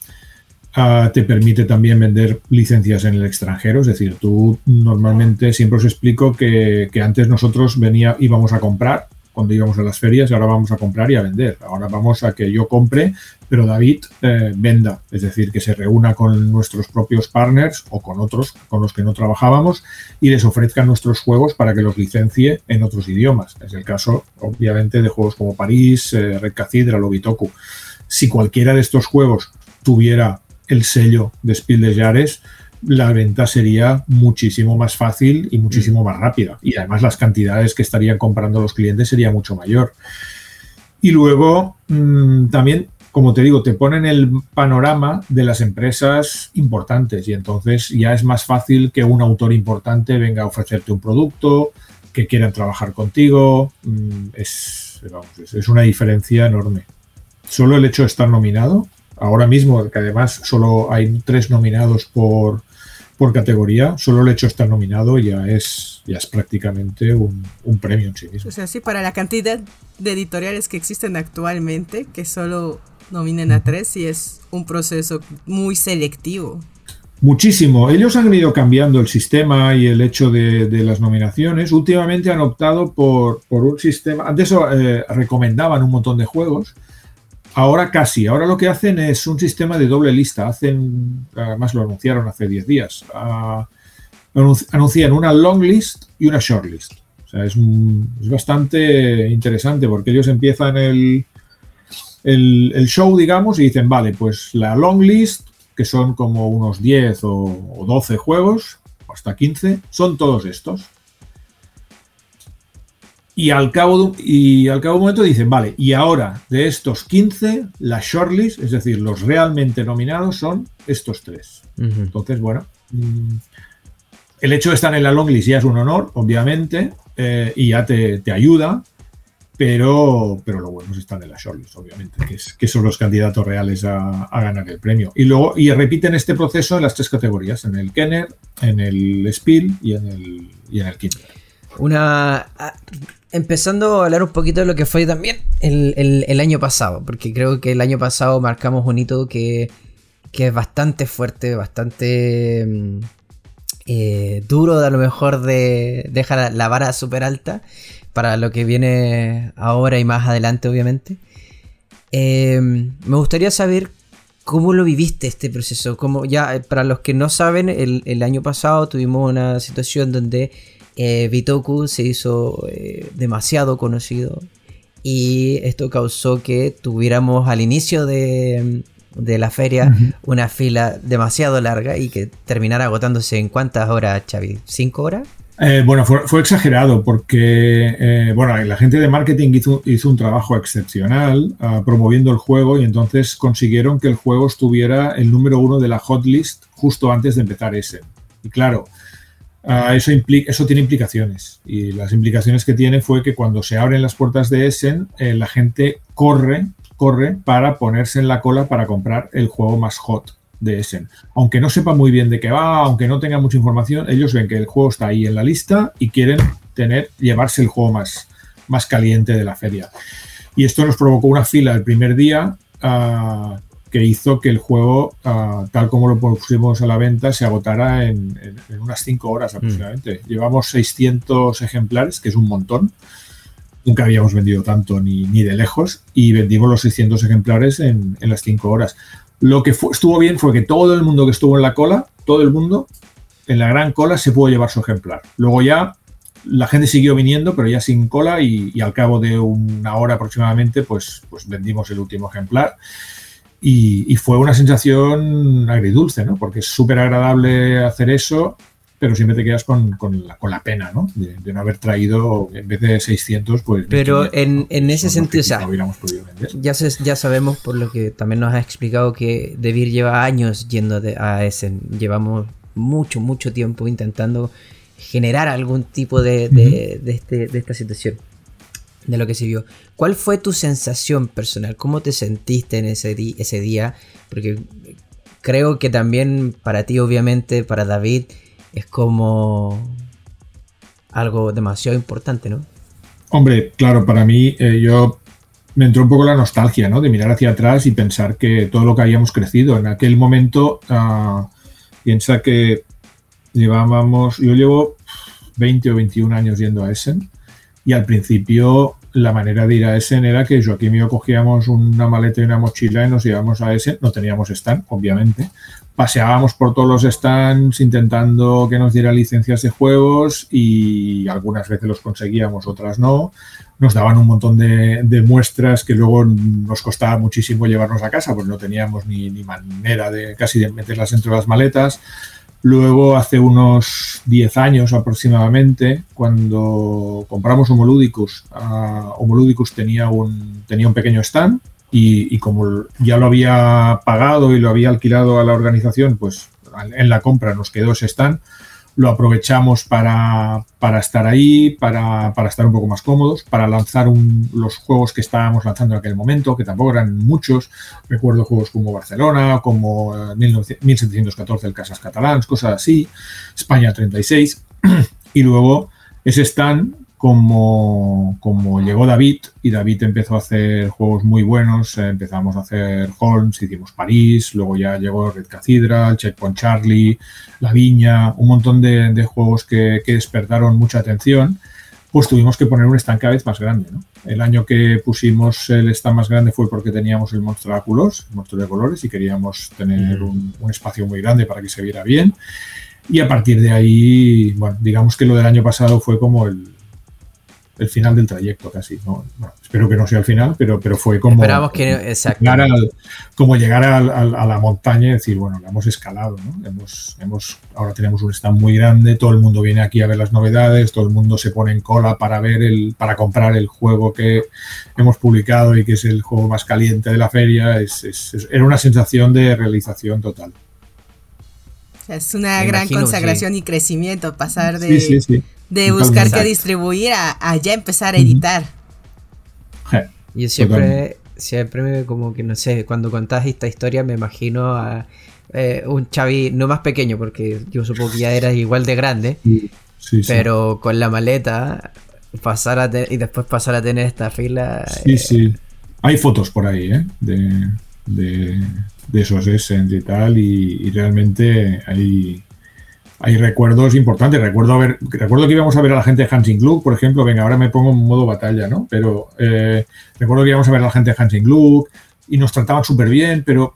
ah, te permite también vender licencias en el extranjero, es decir, tú normalmente siempre os explico que, que antes nosotros venía, íbamos a comprar cuando íbamos a las ferias ahora vamos a comprar y a vender. Ahora vamos a que yo compre, pero David eh, venda, es decir, que se reúna con nuestros propios partners o con otros con los que no trabajábamos y les ofrezca nuestros juegos para que los licencie en otros idiomas. Es el caso, obviamente, de juegos como París, eh, Red Cathedral o Bitoku. Si cualquiera de estos juegos tuviera el sello de Spiel de Jares, la venta sería muchísimo más fácil y muchísimo mm. más rápida. Y además las cantidades que estarían comprando los clientes sería mucho mayor. Y luego mm, también, como te digo, te ponen el panorama de las empresas importantes y entonces ya es más fácil que un autor importante venga a ofrecerte un producto, que quieran trabajar contigo. Mm, es, es una diferencia enorme. Solo el hecho de estar nominado ahora mismo, que además solo hay tres nominados por, por categoría, solo el hecho de estar nominado ya es, ya es prácticamente un, premio en sí mismo. O sea, sí, para la cantidad de editoriales que existen actualmente, que solo nominen a tres, y es un proceso muy selectivo. Muchísimo. Ellos han ido cambiando el sistema y el hecho de, las nominaciones. Últimamente han optado por, un sistema. Antes eh, recomendaban un montón de juegos Ahora casi, ahora lo que hacen es un sistema de doble lista. Hacen, además lo anunciaron hace 10 días, uh, anuncian una long list y una short list. O sea, es, bastante interesante porque ellos empiezan el, el, show, digamos, y dicen, vale, pues la long list, que son como unos 10 o, o 12 juegos, hasta 15, son todos estos. Y al, cabo de, y al cabo de un momento dicen, vale, y ahora de estos 15, la shortlist, es decir, los realmente nominados son estos tres. Entonces, bueno, mm, el hecho de estar en la longlist ya es un honor, obviamente, eh, y ya te, te, ayuda, pero, pero lo bueno están en las shortlist, obviamente, que, es, que son los candidatos reales a, a, ganar el premio. Y luego y repiten este proceso en las tres categorías, en el Kenner, en el Spiel y en el, y en el Kinder. Una empezando a hablar un poquito de lo que fue también el, año pasado, porque creo que el año pasado marcamos un hito que, es bastante fuerte, bastante mm, eh, duro, de a lo mejor de dejar la, vara súper alta para lo que viene ahora y más adelante, obviamente. Em, me gustaría saber cómo lo viviste este proceso. Como ya, para los que no saben, el, el año pasado tuvimos una situación donde eh, Bitoku se hizo eh, demasiado conocido y esto causó que tuviéramos al inicio de, la feria una fila demasiado larga y que terminara agotándose en cuántas horas, Xavi, ¿cinco horas? Eh, bueno, fue, exagerado porque bueno, la gente de marketing hizo, un trabajo excepcional ah, promoviendo el juego y entonces consiguieron que el juego estuviera el número uno de la hotlist justo antes de empezar ese. Y claro, Ah, eso, implica, eso tiene implicaciones y las implicaciones que tiene fue que cuando se abren las puertas de Essen, eh, la gente corre, corre para ponerse en la cola para comprar el juego más hot de Essen. Aunque no sepa muy bien de qué va, aunque no tenga mucha información, ellos ven que el juego está ahí en la lista y quieren tener, llevarse el juego más, más caliente de la feria. Y esto nos provocó una fila el primer día uh, que hizo que el juego, ah, tal como lo pusimos a la venta, se agotara en, unas 5 horas aproximadamente. Mm. Llevamos 600 ejemplares, que es un montón. Nunca habíamos vendido tanto ni, ni de lejos y vendimos los 600 ejemplares en, las 5 horas. Lo que estuvo bien fue que todo el mundo que estuvo en la cola, todo el mundo, en la gran cola, se pudo llevar su ejemplar. Luego ya la gente siguió viniendo, pero ya sin cola y, y, al cabo de una hora aproximadamente, pues, pues vendimos el último ejemplar. Y, fue una sensación agridulce, ¿no? Porque es súper agradable hacer eso, pero siempre te quedas con, la, pena, ¿no? De, no haber traído, en vez de 600, pues... Pero en, ese sentido, o sea, ya, ya sabemos, por lo que también nos has explicado, que Debir lleva años yendo a Essen. Llevamos mucho, mucho tiempo intentando generar algún tipo de, este, de esta situación de lo que se vio. ¿Cuál fue tu sensación personal? ¿Cómo te sentiste en ese, ese día? Porque creo que también para ti, obviamente, para David, es como algo demasiado importante, ¿no? Hombre, claro, para mí eh, yo me entró un poco la nostalgia, ¿no? De mirar hacia atrás y pensar que todo lo que habíamos crecido. En aquel momento, uh, piensa que llevábamos, yo llevo 20 o 21 años yendo a Essen y al principio la manera de ir a Essen era que Joaquín y yo cogíamos una maleta y una mochila y nos íbamos a Essen. No teníamos stand, obviamente. Paseábamos por todos los stands intentando que nos diera licencias de juegos y algunas veces los conseguíamos, otras no. Nos daban un montón de, muestras que luego nos costaba muchísimo llevarnos a casa, pues no teníamos ni, ni manera de casi de meterlas dentro de las maletas. Luego, hace unos 10 años aproximadamente, cuando compramos Homoludicus, uh, Homoludicus tenía un, tenía un pequeño stand y, como ya lo había pagado y lo había alquilado a la organización, pues en la compra nos quedó ese stand lo aprovechamos para, estar ahí, para, estar un poco más cómodos, para lanzar los juegos que estábamos lanzando en aquel momento, que tampoco eran muchos. Recuerdo juegos como Barcelona, como 1714 eh, el Casas Catalans, cosas así, España 36. Y luego ese stand como, como llegó David y David empezó a hacer juegos muy buenos, eh, empezamos a hacer Holmes, hicimos París, luego ya llegó Red Cathedral, Checkpoint Charlie, La Viña, un montón de, juegos que, despertaron mucha atención, pues tuvimos que poner un stand cada vez más grande. El año que pusimos el stand más grande fue porque teníamos el monstruo de colores, el monstruo de colores, y queríamos tener un, un espacio muy grande para que se viera bien. Y a partir de ahí, bueno, digamos que lo del año pasado fue como el, el final del trayecto casi. ¿no? espero que no sea el final, pero, pero fue como, Esperamos que, llegar, como llegar a, la montaña y decir, bueno, la hemos escalado. ¿no? Hemos, hemos, ahora tenemos un stand muy grande, todo el mundo viene aquí a ver las novedades, todo el mundo se pone en cola para ver el, para comprar el juego que hemos publicado y que es el juego más caliente de la feria. Es, era una sensación de realización total. Es una gran consagración y crecimiento pasar de, de buscar qué distribuir a, ya empezar a editar. Yo siempre, siempre como que no sé, cuando contás esta historia me imagino a eh, un Chavi no más pequeño, porque yo supongo que ya eras igual de grande, pero con la maleta pasar a y después pasar a tener esta fila. Sí, sí. Hay fotos por ahí, ¿eh? De, de, esos Essence y tal, y, realmente hay, hay recuerdos importantes. Recuerdo, recuerdo que íbamos a ver a la gente de Hansing Gluck, por ejemplo. Venga, ahora me pongo en modo batalla, ¿no? Pero eh, recuerdo que íbamos a ver a la gente de Hansing Gluck y nos trataban súper bien, pero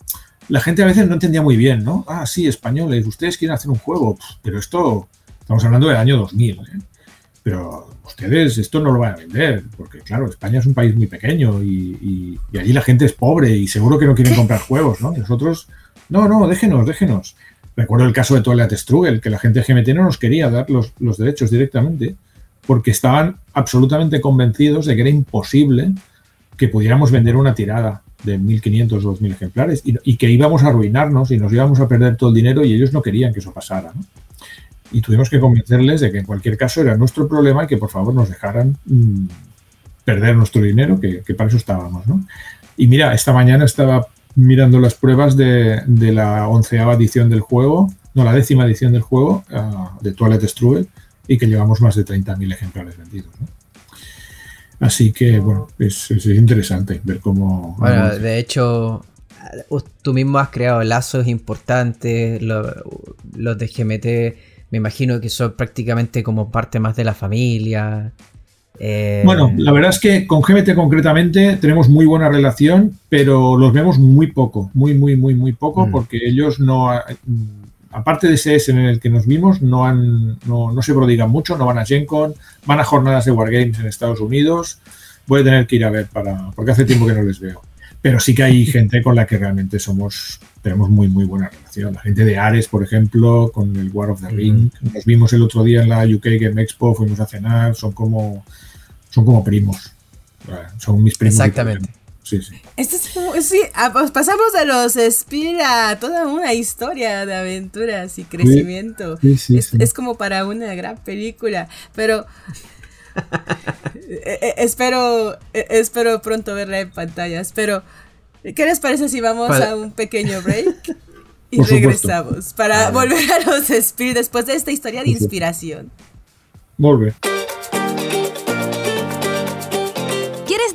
la gente a veces no entendía muy bien, ¿no? Ah, sí, españoles, ustedes quieren hacer un juego, pero esto, estamos hablando del año 2000, ¿eh? Pero ustedes esto no lo van a vender, porque claro, España es un país muy pequeño y, allí la gente es pobre y seguro que no quieren comprar juegos, ¿no? nosotros, no, no, déjenos, déjenos. Recuerdo el caso de Toilet Struggle, que la gente de GMT no nos quería dar los, derechos directamente porque estaban absolutamente convencidos de que era imposible que pudiéramos vender una tirada de 1.500 o 2.000 ejemplares y, que íbamos a arruinarnos y nos íbamos a perder todo el dinero y ellos no querían que eso pasara. y tuvimos que convencerles de que en cualquier caso era nuestro problema y que por favor nos dejaran mm, perder nuestro dinero, que, para eso estábamos. Y mira, esta mañana estaba mirando las pruebas de, la onceava edición del juego, no, la décima edición del juego, uh, de Toilet Struggle, y que llevamos más de 30.000 ejemplares vendidos. ¿no? Así que, bueno, es, interesante ver cómo... Bueno, de hecho, tú mismo has creado lazos importantes, los, los de GMT me imagino que son prácticamente como parte más de la familia. Eh, bueno, la verdad es que con GMT concretamente tenemos muy buena relación, pero los vemos muy poco, muy, muy, muy, muy poco, mm. porque ellos no, aparte de ese S en el que nos vimos, no, han, no, no se prodigan mucho, no van a Gen Con, van a jornadas de Wargames en Estados Unidos. Voy a tener que ir a ver para, porque hace tiempo que no les veo pero sí que hay gente con la que realmente somos tenemos muy muy buena relación. La gente de Ares, por ejemplo, con el War of the Ring. Nos vimos el otro día en la UK Game Expo, fuimos a cenar, son como son como primos. Son mis primos. Exactamente. Sí, sí. Esto es sí, pues pasamos de los Spear a toda una historia de aventuras y crecimiento. es, es, como para una gran película. Pero eh, eh, espero, eh, espero pronto verla en pantallas, pero ¿qué les parece si vamos a un pequeño break? Y regresamos para volver a los Spirit después de esta historia de inspiración. Volver.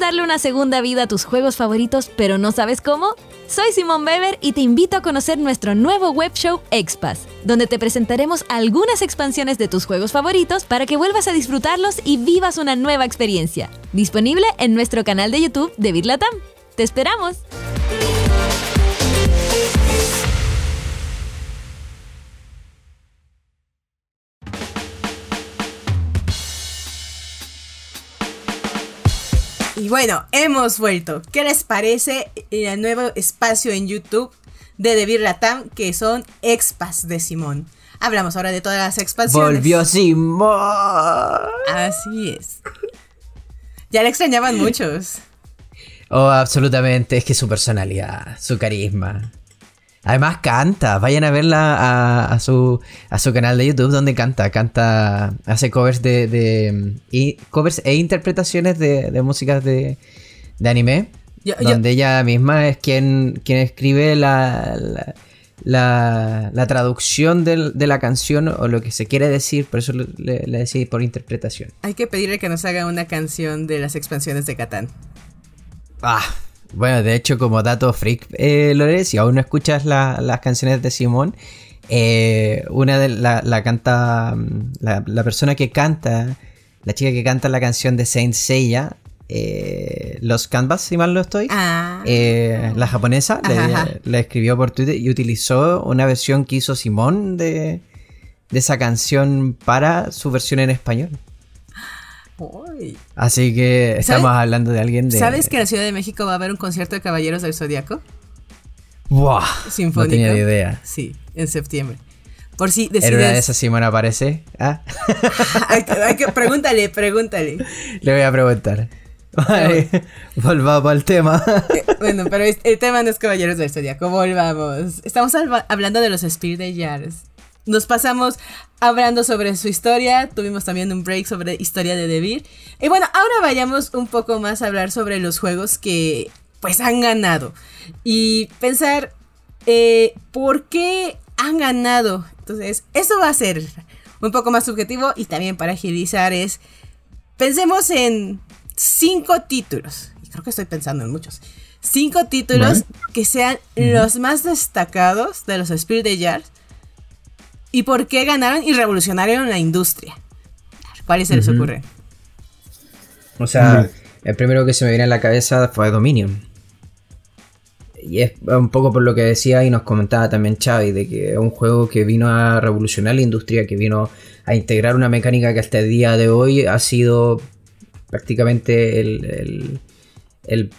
Darle una segunda vida a tus juegos favoritos pero no sabes cómo? Soy Simón Weber y te invito a conocer nuestro nuevo web show Expas, donde te presentaremos algunas expansiones de tus juegos favoritos para que vuelvas a disfrutarlos y vivas una nueva experiencia. Disponible en nuestro canal de YouTube de Birlatam. ¡Te esperamos! Bueno, hemos vuelto. ¿Qué les parece el nuevo espacio en YouTube de Debir Latam que son expas de Simón? Hablamos ahora de todas las expansiones. Volvió Simón. Así es. Ya le extrañaban muchos. Oh, absolutamente. Es que su personalidad, su carisma. Además canta, vayan a verla a, su, a su canal de YouTube donde canta, canta, hace covers de, y covers e interpretaciones de, de músicas de, anime, donde ella misma es quien, quien escribe la, la, la, traducción de la canción o lo que se quiere decir, por eso le, le decía por interpretación. Hay que pedirle que nos haga una canción de las expansiones de Catán. Ah, bueno, de hecho, como dato freak, eh, Lore, si aún no escuchas las canciones de Simón, eh, una de la, canta, mm, la, persona que canta, la chica que canta la canción de Saint Seiya, eh, Los Canvas, si mal no estoy, ah. eh, la japonesa, la escribió por Twitter y utilizó una versión que hizo Simón de, de esa canción para su versión en español. Así que estamos hablando de alguien de. ¿Sabes que en la Ciudad de México va a haber un concierto de Caballeros del Zodiaco? ¡Wow! Sinfónico. No tenía idea. Sí, en septiembre. Por si decides... ¿En una de esas Simón aparece? ¿Ah? hay, que, pregúntale, pregúntale. Le voy a preguntar. volvamos al tema. Eh, bueno, pero el tema no es Caballeros del Zodiaco, volvamos. Estamos hablando de los Spirit Jars. Nos pasamos hablando sobre su historia, tuvimos también un break sobre historia de Devir. Y bueno, ahora vayamos un poco más a hablar sobre los juegos que pues han ganado. Y pensar eh, por qué han ganado. Entonces, eso va a ser un poco más subjetivo y también para agilizar es, pensemos en cinco títulos. Y creo que estoy pensando en muchos. Cinco títulos que sean los más destacados de los Spirit de Jars y por qué ganaron y revolucionaron la industria. ¿Cuáles se les ocurre? O sea, el primero que se me viene a la cabeza fue Dominion. Y es un poco por lo que decía y nos comentaba también Xavi, de que es un juego que vino a revolucionar la industria, que vino a integrar una mecánica que hasta el día de hoy ha sido prácticamente el,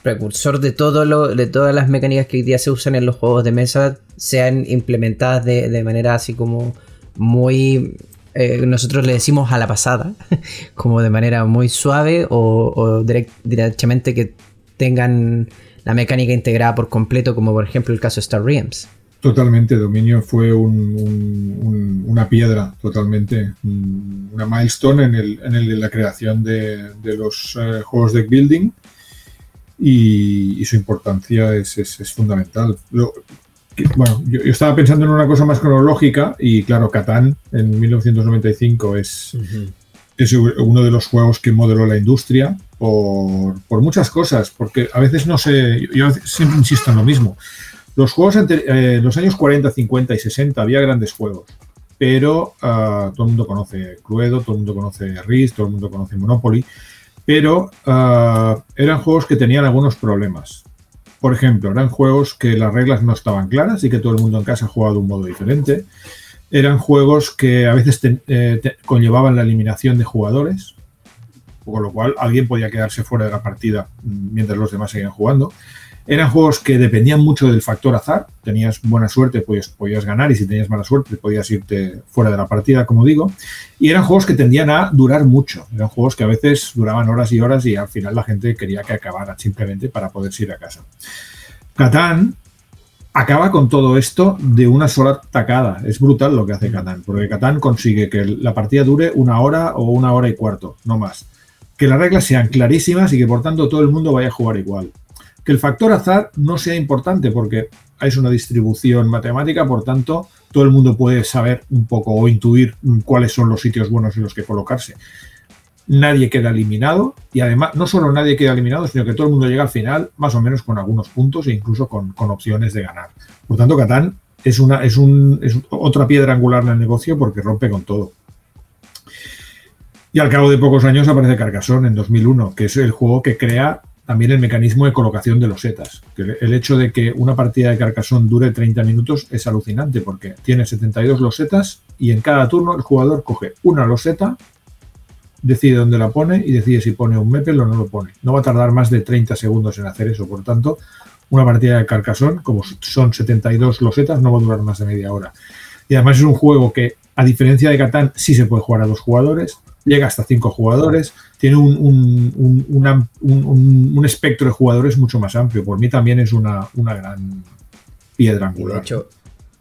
precursor de, todo lo, de todas las mecánicas que hoy día se usan en los juegos de mesa, sean implementadas de, manera así como muy eh, nosotros le decimos a la pasada, como de manera muy suave o, directamente que tengan la mecánica integrada por completo, como por ejemplo el caso de Star Realms. Totalmente, Dominio fue una piedra, totalmente, una milestone en, el, en la creación de, los eh, juegos de building y, su importancia es, fundamental. bueno, yo, estaba pensando en una cosa más cronológica y claro, Catán en 1995 es, es uno de los juegos que modeló la industria por, muchas cosas, porque a veces no sé, yo siempre insisto en lo mismo. Los juegos entre eh, los años 40, 50 y 60 había grandes juegos, pero ah, todo el mundo conoce Cluedo, todo el mundo conoce Risk, todo el mundo conoce Monopoly, pero ah, eran juegos que tenían algunos problemas. Por ejemplo, eran juegos que las reglas no estaban claras y que todo el mundo en casa jugaba de un modo diferente. Eran juegos que a veces eh, conllevaban la eliminación de jugadores, con lo cual alguien podía quedarse fuera de la partida mientras los demás seguían jugando. Eran juegos que dependían mucho del factor azar. Tenías buena suerte, pues podías ganar, y si tenías mala suerte, podías irte fuera de la partida, como digo. Y eran juegos que tendían a durar mucho. Eran juegos que a veces duraban horas y horas y al final la gente quería que acabara simplemente para poderse ir a casa. Catán acaba con todo esto de una sola tacada. Es brutal lo que hace Catán, porque Catán consigue que la partida dure una hora o una hora y cuarto, no más que las reglas sean clarísimas y que por tanto todo el mundo vaya a jugar igual. Que el factor azar no sea importante porque es una distribución matemática, por tanto todo el mundo puede saber un poco o intuir cuáles son los sitios buenos en los que colocarse. Nadie queda eliminado y además no solo nadie queda eliminado, sino que todo el mundo llega al final más o menos con algunos puntos e incluso con, opciones de ganar. Por tanto, Catán es, una, es, un, es otra piedra angular en el negocio porque rompe con todo. Y al cabo de pocos años aparece Carcassonne en 2001, que es el juego que crea también el mecanismo de colocación de los setas. El hecho de que una partida de Carcassonne dure 30 minutos es alucinante porque tiene 72 losetas y en cada turno el jugador coge una loseta, decide dónde la pone y decide si pone un mepel o no lo pone. No va a tardar más de 30 segundos en hacer eso, por tanto, una partida de Carcassonne, como son 72 losetas, no va a durar más de media hora. Y además es un juego que, a diferencia de Catán, sí se puede jugar a dos jugadores, llega hasta cinco jugadores, tiene un, un, espectro de jugadores mucho más amplio. Por mí también es una, gran piedra angular. De hecho,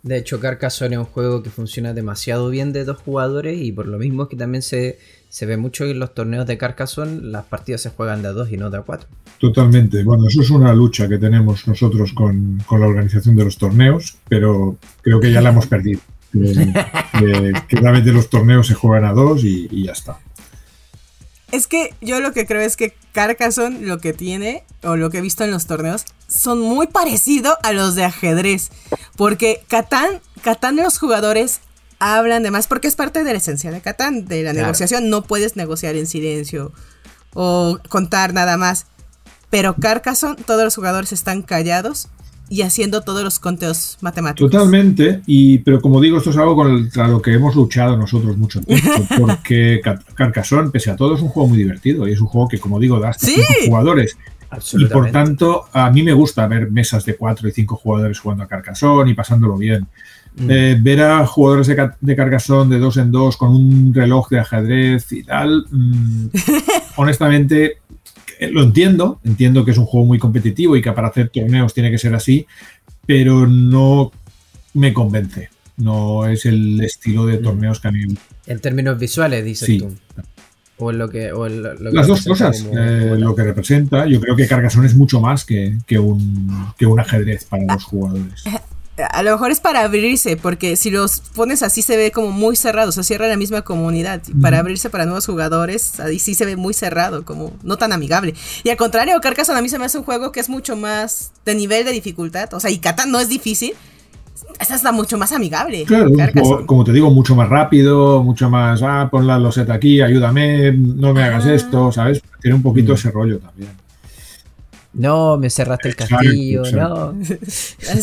de hecho, Carcassonne es un juego que funciona demasiado bien de dos jugadores y por lo mismo que también se, se ve mucho en los torneos de Carcassonne, las partidas se juegan de a dos y no de a cuatro. Totalmente. Bueno, eso es una lucha que tenemos nosotros con, la organización de los torneos, pero creo que ya la hemos perdido que, realmente los torneos se juegan a dos y, ya está. Es que yo lo que creo es que Carcassonne lo que tiene, o lo que he visto en los torneos, son muy parecidos a los de ajedrez. Porque Catán, Catán los jugadores hablan de más, porque es parte de la esencia de Catán, de la negociación. No puedes negociar en silencio o contar nada más. Pero Carcassonne, todos los jugadores están callados y haciendo todos los conteos matemáticos. Totalmente, y, pero como digo, esto es algo contra lo que hemos luchado nosotros mucho tiempo, porque Carcassonne, pese a todo, es un juego muy divertido y es un juego que, como digo, da hasta cinco jugadores. Y por tanto, a mí me gusta ver mesas de cuatro y cinco jugadores jugando a Carcassonne y pasándolo bien. Mm. Eh, ver a jugadores de, de, Carcassonne de dos en dos con un reloj de ajedrez y tal, mm, honestamente, lo entiendo, entiendo que es un juego muy competitivo y que para hacer torneos tiene que ser así, pero no me convence. No es el estilo de mm. torneos que a mí. En términos visuales, dices tú. O lo que, Las dos cosas, eh, lo que representa. Yo creo que Carcassonne es mucho más que, un, que un ajedrez para los jugadores. A lo mejor es para abrirse, porque si los pones así se ve como muy cerrado, se cierra la misma comunidad. Para abrirse para nuevos jugadores, ahí sí se ve muy cerrado, como no tan amigable. Y al contrario, Carcassonne a mí se me hace un juego que es mucho más de nivel de dificultad. O sea, y Catán no es difícil, esa está mucho más amigable. Claro, como, te digo, mucho más rápido, mucho más, ah, pon la loseta aquí, ayúdame, no me hagas esto, ¿sabes? Tiene un poquito mm. ese rollo también. No, me cerraste el castillo, no.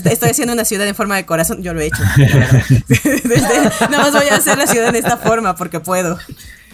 Estoy haciendo una ciudad en forma de corazón, yo lo he hecho. Nada más voy a hacer la ciudad en esta forma porque puedo.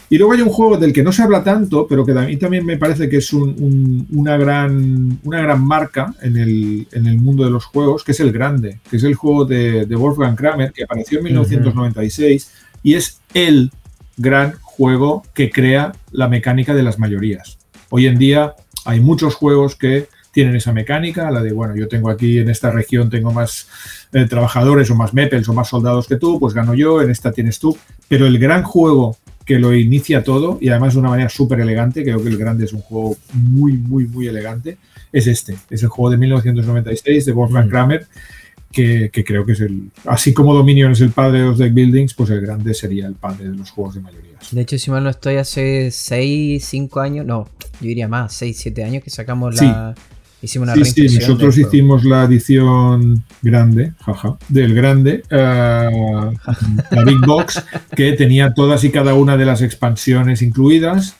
Y luego hay un juego del que no se habla tanto, pero que a mí también me parece que es una, gran, una gran marca en el, en el, mundo de los juegos, que es el Grande, que es el juego de, Wolfgang Kramer, que apareció en 1996 y es el gran juego que crea la mecánica de las mayorías. Hoy en día hay muchos juegos que tienen esa mecánica, la de, bueno, yo tengo aquí en esta región, tengo más eh, trabajadores o más mepels o más soldados que tú, pues gano yo, en esta tienes tú. Pero el gran juego que lo inicia todo y además de una manera súper elegante, creo que el Grande es un juego muy, muy, muy elegante, es este, es el juego de 1996 de Wolfgang mm. Kramer, que, creo que es el, así como Dominion es el padre de los deck buildings, pues el Grande sería el padre de los juegos de mayorías. De hecho, si mal no estoy, hace 6, 5 años, no, yo diría más, 6, 7 años que sacamos la... Hicimos una sí, sí, nosotros hicimos la edición grande, jaja, del grande, eh, la Big Box, que tenía todas y cada una de las expansiones incluidas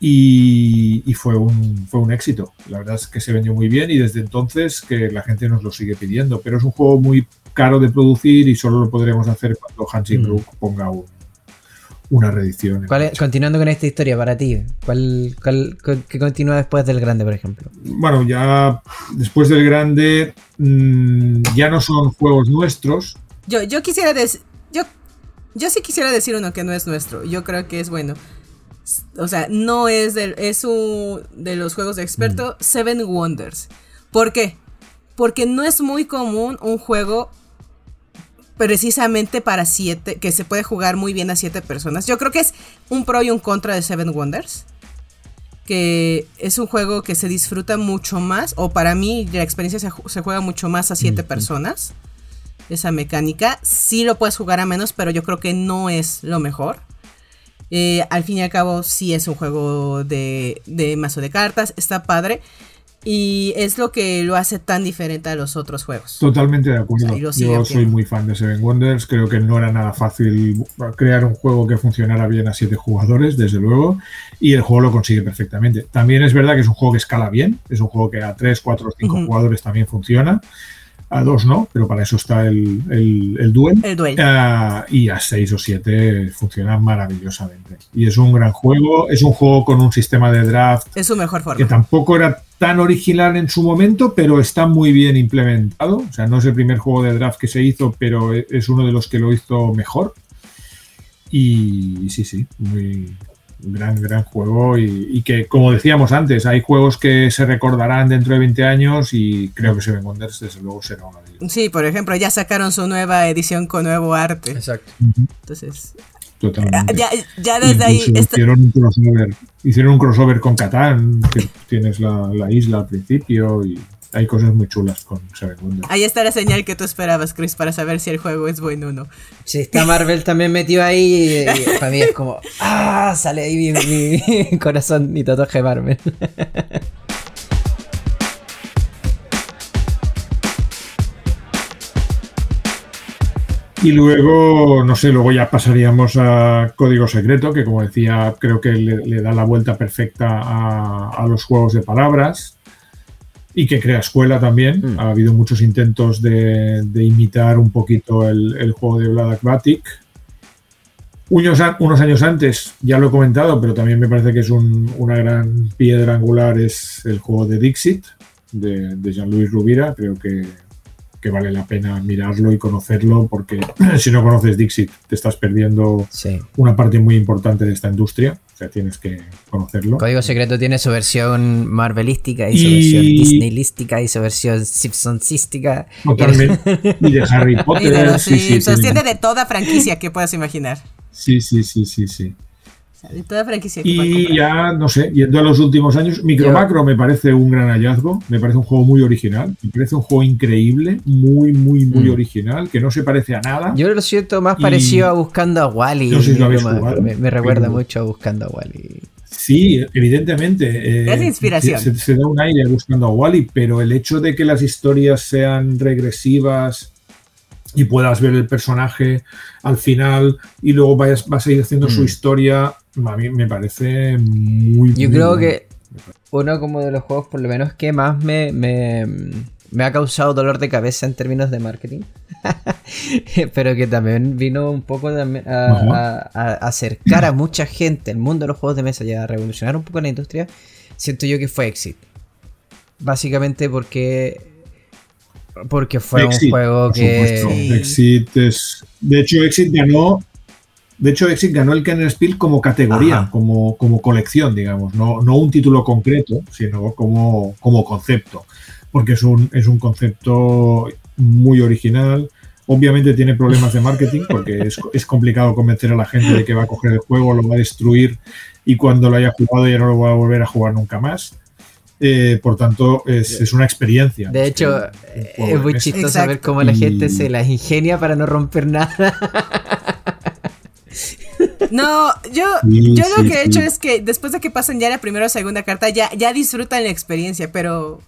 y, fue, un, fue un éxito. La verdad es que se vendió muy bien y desde entonces que la gente nos lo sigue pidiendo, pero es un juego muy caro de producir y solo lo podremos hacer cuando Hansi Brook mm. ponga un, una reedición. continuando con esta historia para ti, ¿cuál, qué continúa después del grande, por ejemplo? Bueno, ya después del grande mm, ya no son juegos nuestros. Yo, yo quisiera decir, yo, yo sí quisiera decir uno que no es nuestro. Yo creo que es bueno. O sea, no es del, es un, de los juegos de experto, mm. Seven Wonders. ¿Por qué? Porque no es muy común un juego precisamente para siete, que se puede jugar muy bien a siete personas. Yo creo que es un pro y un contra de Seven Wonders. Que es un juego que se disfruta mucho más, o para mí la experiencia se, juega mucho más a siete personas. Esa mecánica. Sí lo puedes jugar a menos, pero yo creo que no es lo mejor. Eh, al fin y al cabo, sí es un juego de, de mazo de cartas, está padre. Y es lo que lo hace tan diferente a los otros juegos. Totalmente de acuerdo. Yo soy muy fan de Seven Wonders. Creo que no era nada fácil crear un juego que funcionara bien a siete jugadores, desde luego. Y el juego lo consigue perfectamente. También es verdad que es un juego que escala bien. Es un juego que a tres, cuatro, cinco jugadores también funciona. A dos no, pero para eso está el, el, el duel. Ah, y a seis o siete funciona maravillosamente. Y es un gran juego. Es un juego con un sistema de draft. Es su mejor forma. Que tampoco era tan original en su momento, pero está muy bien implementado. O sea, no es el primer juego de draft que se hizo, pero es uno de los que lo hizo mejor. Y sí, sí, muy, gran, gran juego y, que, como decíamos antes, hay juegos que se recordarán dentro de 20 años y creo que Seven Wonders desde luego será uno de ellos. Sí, por ejemplo, ya sacaron su nueva edición con nuevo arte. Exacto. Entonces... Totalmente. Ya, desde ahí... Hicieron, un crossover, hicieron un crossover con Catán, que tienes la, la isla al principio y hay cosas muy chulas con Seven Wonders. Ahí está la señal que tú esperabas, Chris, para saber si el juego es bueno o no. Si está Marvel también metido ahí, para mí es como, ¡ah! Sale ahí mi, corazón, mi tatuaje Marvel. Y luego, no sé, luego ya pasaríamos a Código Secreto, que como decía, creo que le, da la vuelta perfecta a, a, los juegos de palabras y que crea escuela también. Mm. Ha habido muchos intentos de, imitar un poquito el, juego de Vlad Aquatic. Unos, unos, años antes, ya lo he comentado, pero también me parece que es una gran piedra angular, es el juego de Dixit, de, Jean-Louis Rubira. Creo que, vale la pena mirarlo y conocerlo, porque si no conoces Dixit, te estás perdiendo una parte muy importante de esta industria. O sea, tienes que conocerlo. Código Secreto tiene su versión marvelística y, su versión disneylística y su versión simpsonsística. Totalmente. y de Harry Potter. Y de los sí, tiene de toda franquicia que puedas imaginar. Sí, sí, sí, sí, sí. De toda franquicia que Y ya, no sé, yendo a los últimos años, Micro Macro me parece un gran hallazgo, me parece un juego muy original, me parece un juego increíble, muy, muy, muy mm. original, que no se parece a nada. Yo lo siento más parecido a Buscando a Wally. No sé si lo me, recuerda mucho a Buscando a Wally. Sí, evidentemente. Eh, es inspiración. Se, da un aire buscando a Wally, pero el hecho de que las historias sean regresivas y puedas ver el personaje al final y luego vayas, vas a ir haciendo su mm. historia a mí me parece muy... Yo creo que uno como de los juegos por lo menos que más me, me, ha causado dolor de cabeza en términos de marketing, pero que también vino un poco a, acercar a mucha gente el mundo de los juegos de mesa y a revolucionar un poco la industria, siento yo que fue Exit. Básicamente porque porque fue un juego que. Exit es. De hecho, Exit ganó de hecho, Exit ganó el Kenner Spiel como categoría, como, como colección, digamos, no, no, un título concreto, sino como, como concepto, porque es un, es un concepto muy original. Obviamente tiene problemas de marketing, porque es, es, complicado convencer a la gente de que va a coger el juego, lo va a destruir y cuando lo haya jugado ya no lo va a volver a jugar nunca más. Eh, por tanto, es, es, una experiencia. De hecho, es muy chistoso saber cómo la gente se las ingenia para no romper nada. No, yo, yo lo que he hecho es que después de que pasen ya la primera o segunda carta, ya, ya disfrutan la experiencia, pero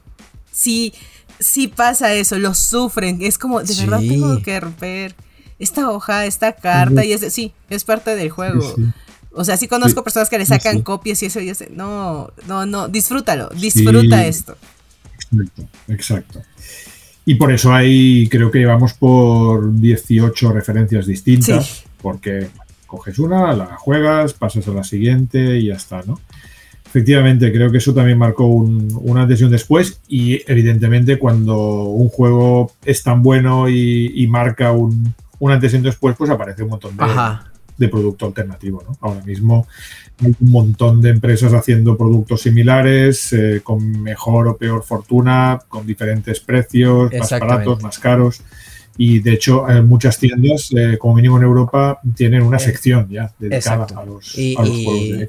sí, sí pasa eso, lo sufren. Es como, de verdad tengo que romper esta hoja, esta carta, y es, sí, es parte del juego. O sea, sí conozco personas que le sacan copias y eso, y ese, no, no, no, disfrútalo, disfruta esto. Exacto, exacto. Y por eso hay, creo que llevamos por 18 referencias distintas, porque coges una, la juegas, pasas a la siguiente y ya está, ¿no? Efectivamente, creo que eso también marcó una adhesión después y evidentemente cuando un juego es tan bueno y, marca un, una adhesión después, pues aparece un montón de, de producto alternativo, ¿no? Ahora mismo hay un montón de empresas haciendo productos similares, eh, con mejor o peor fortuna, con diferentes precios, más baratos, más caros. Y de hecho, en muchas tiendas, eh, como mínimo en Europa, tienen una eh, sección ya dedicada a los, y,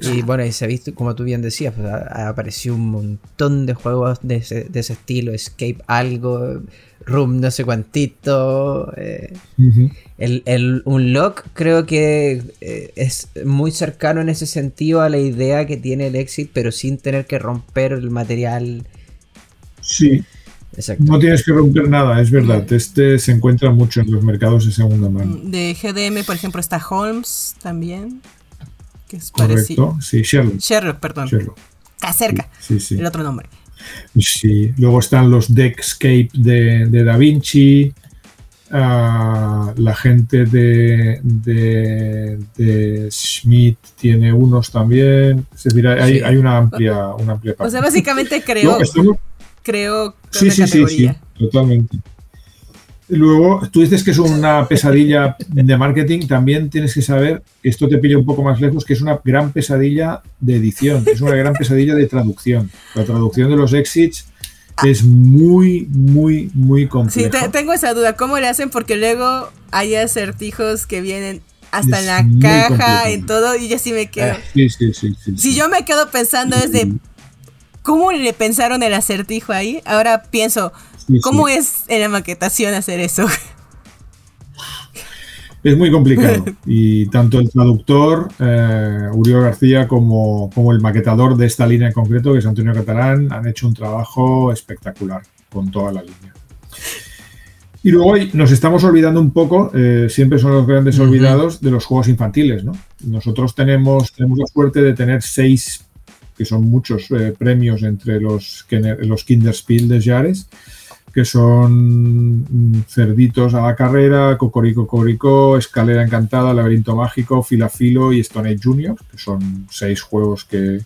y, bueno, y se ha visto, como tú bien decías, pues, ha, aparecido un montón de juegos de ese, de ese, estilo: Escape algo, Room no sé cuantito. Eh, el, el Unlock creo que es muy cercano en ese sentido a la idea que tiene el Exit, pero sin tener que romper el material. Sí, no tienes que romper nada, es verdad. Este se encuentra mucho en los mercados de segunda mano. Mm, de GDM, por ejemplo, está Holmes también. Que es Correcto, sí, Sherlock. Sherlock, perdón. Sherlock. Está cerca. Sí, sí. El otro nombre. Sí, luego están los Deckscape de, de Da Vinci. Ah, la gente de, de, Schmidt tiene unos también. Es decir, hay, hay una amplia, una amplia parte. O sea, básicamente creo creo. Sí, sí, sí, sí, totalmente. Luego, tú dices que es una pesadilla de marketing, también tienes que saber, esto te pilla un poco más lejos, que es una gran pesadilla de edición, es una gran pesadilla de traducción. La traducción de los exits es muy, muy, muy compleja. Sí, tengo esa duda, ¿cómo le hacen? Porque luego hay acertijos que vienen hasta en la caja, en todo, y yo sí me quedo. Sí, sí, sí, si yo me quedo pensando es de ¿Cómo le pensaron el acertijo ahí? Ahora pienso, ¿cómo es en la maquetación hacer eso? Es muy complicado y tanto el traductor, eh, Uriol García, como, como, el maquetador de esta línea en concreto, que es Antonio Catalán, han hecho un trabajo espectacular con toda la línea. Y luego nos estamos olvidando un poco, eh, siempre son los grandes olvidados, de los juegos infantiles. ¿no? Nosotros tenemos, tenemos la suerte de tener seis que son muchos eh, premios entre los, los Kinderspiel de Jares, que son mm, Cerditos a la carrera, Cocorico Cocorico, Escalera Encantada, Laberinto Mágico, Filafilo y Stone Age Junior, que son seis juegos que,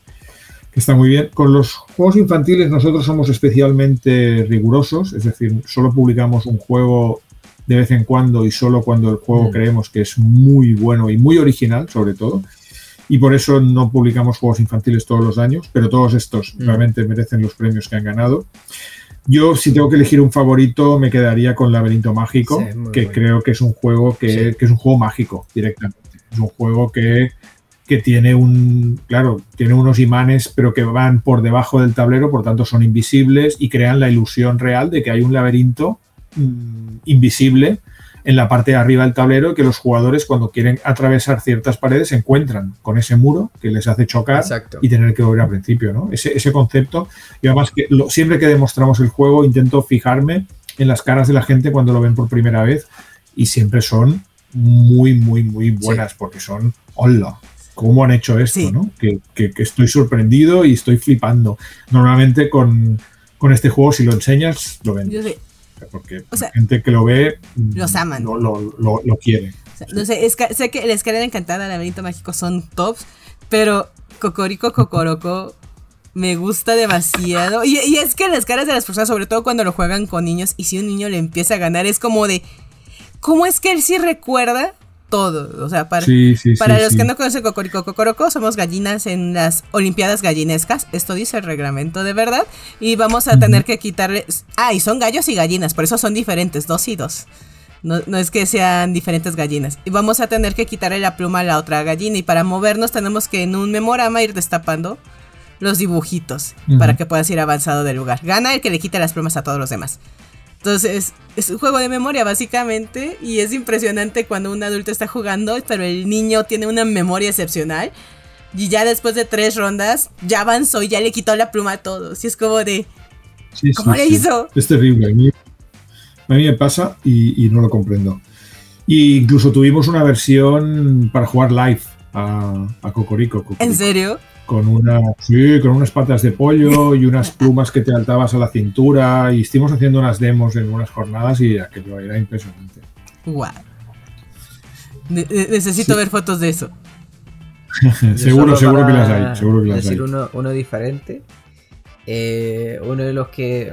que están muy bien. Con los juegos infantiles nosotros somos especialmente rigurosos, es decir, solo publicamos un juego de vez en cuando y solo cuando el juego mm. creemos que es muy bueno y muy original, sobre todo y por eso no publicamos juegos infantiles todos los años, pero todos estos mm. realmente merecen los premios que han ganado. Yo, si tengo que elegir un favorito, me quedaría con Laberinto Mágico, que creo que es un juego que, que, es un juego mágico directamente. Es un juego que, que, tiene un, claro, tiene unos imanes, pero que van por debajo del tablero, por tanto son invisibles y crean la ilusión real de que hay un laberinto mm, invisible en la parte de arriba del tablero que los jugadores cuando quieren atravesar ciertas paredes se encuentran con ese muro que les hace chocar y tener que volver al principio, ¿no? Ese, ese concepto. Y además que siempre que demostramos el juego intento fijarme en las caras de la gente cuando lo ven por primera vez y siempre son muy, muy, muy buenas porque son, hola, ¿cómo han hecho esto? ¿no? Que, estoy sorprendido y estoy flipando. Normalmente con, con este juego si lo enseñas, lo ven porque la gente que lo ve los aman. Lo, lo, quiere. no sé, sé que la escalera encantada, laberinto mágico son tops, pero Cocorico Cocoroco me gusta demasiado. Y, y, es que las caras de las personas, sobre todo cuando lo juegan con niños, y si un niño le empieza a ganar, es como de. ¿Cómo es que él sí recuerda todo. O sea, para, para los que no conocen Cocorico Cocoroco, somos gallinas en las Olimpiadas Gallinescas. Esto dice el reglamento de verdad. Y vamos a tener que quitarle. Ah, y son gallos y gallinas, por eso son diferentes, dos y dos. No, es que sean diferentes gallinas. Y vamos a tener que quitarle la pluma a la otra gallina. Y para movernos tenemos que en un memorama ir destapando los dibujitos para que puedas ir avanzado del lugar. Gana el que le quite las plumas a todos los demás. Entonces, es un juego de memoria básicamente y es impresionante cuando un adulto está jugando, pero el niño tiene una memoria excepcional y ya después de tres rondas ya avanzó y ya le quitó la pluma a todos. Y es como de... ¿Cómo le hizo? Es terrible. A mí, me pasa y, no lo comprendo. Y incluso tuvimos una versión para jugar live a, a Cocorico. ¿En serio? Con una sí, con unas patas de pollo y unas plumas que te altabas a la cintura y estuvimos haciendo unas demos en unas jornadas y aquello era impresionante. Wow. necesito ver fotos de eso. seguro, seguro que las hay. Seguro que las decir Uno, uno diferente. Eh, uno de los que.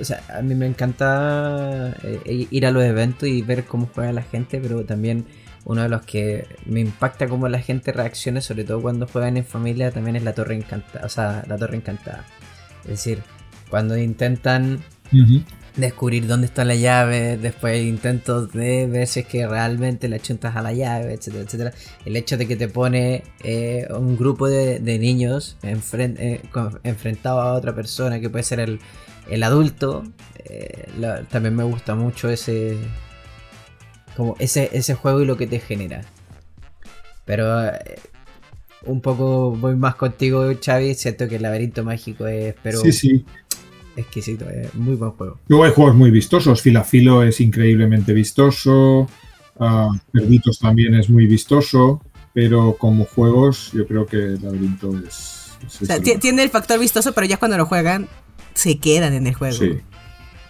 O sea, a mí me encanta eh, ir a los eventos y ver cómo juega la gente, pero también uno de los que me impacta cómo la gente reacciona, sobre todo cuando juegan en familia, también es la torre encantada. O sea, la torre encantada. Es decir, cuando intentan descubrir dónde está la llave, después intentos de ver si es que realmente le chuntas a la llave, etcétera, etcétera. El hecho de que te pone eh, un grupo de, niños eh, enfrentado a otra persona, que puede ser el, adulto, eh, también me gusta mucho ese como ese, ese juego y lo que te genera. Pero eh, un poco voy más contigo, Xavi. Siento que el laberinto mágico es pero sí, sí. exquisito, es muy buen juego. Luego hay juegos muy vistosos. Filafilo es increíblemente vistoso. Uh, Perditos también es muy vistoso. Pero como juegos, yo creo que el laberinto es. tiene el factor vistoso, pero ya cuando lo juegan, se quedan en el juego. Sí.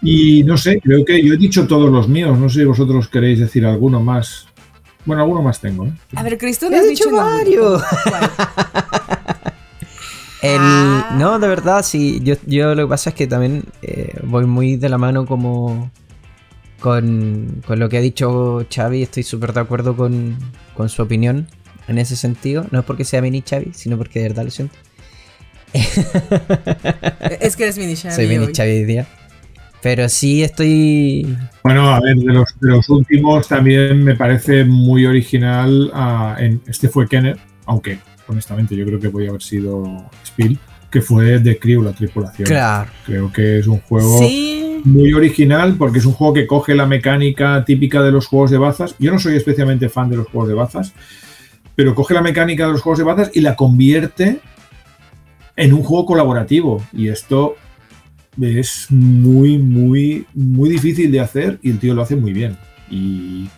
Y no sé, creo que yo he dicho todos los míos. No sé si vosotros queréis decir alguno más. Bueno, alguno más tengo. ¿eh? A ver, Cristo, has dicho, Mario. Ah. No, de verdad, sí. Yo, yo lo que pasa es que también eh, voy muy de la mano como con, con lo que ha dicho Xavi. Estoy súper de acuerdo con, con, su opinión en ese sentido. No es porque sea mini Xavi, sino porque de verdad lo siento. es que eres mini Xavi. Soy mini Xavi hoy día. Pero sí estoy. Bueno, a ver, de los, de los últimos también me parece muy original. En, este fue Kenner, aunque honestamente yo creo que podía haber sido Spill, que fue The Crew, la tripulación. Claro. Creo que es un juego muy original porque es un juego que coge la mecánica típica de los juegos de bazas. Yo no soy especialmente fan de los juegos de bazas, pero coge la mecánica de los juegos de bazas y la convierte en un juego colaborativo. Y esto es muy, muy, muy difícil de hacer y el tío lo hace muy bien. Y,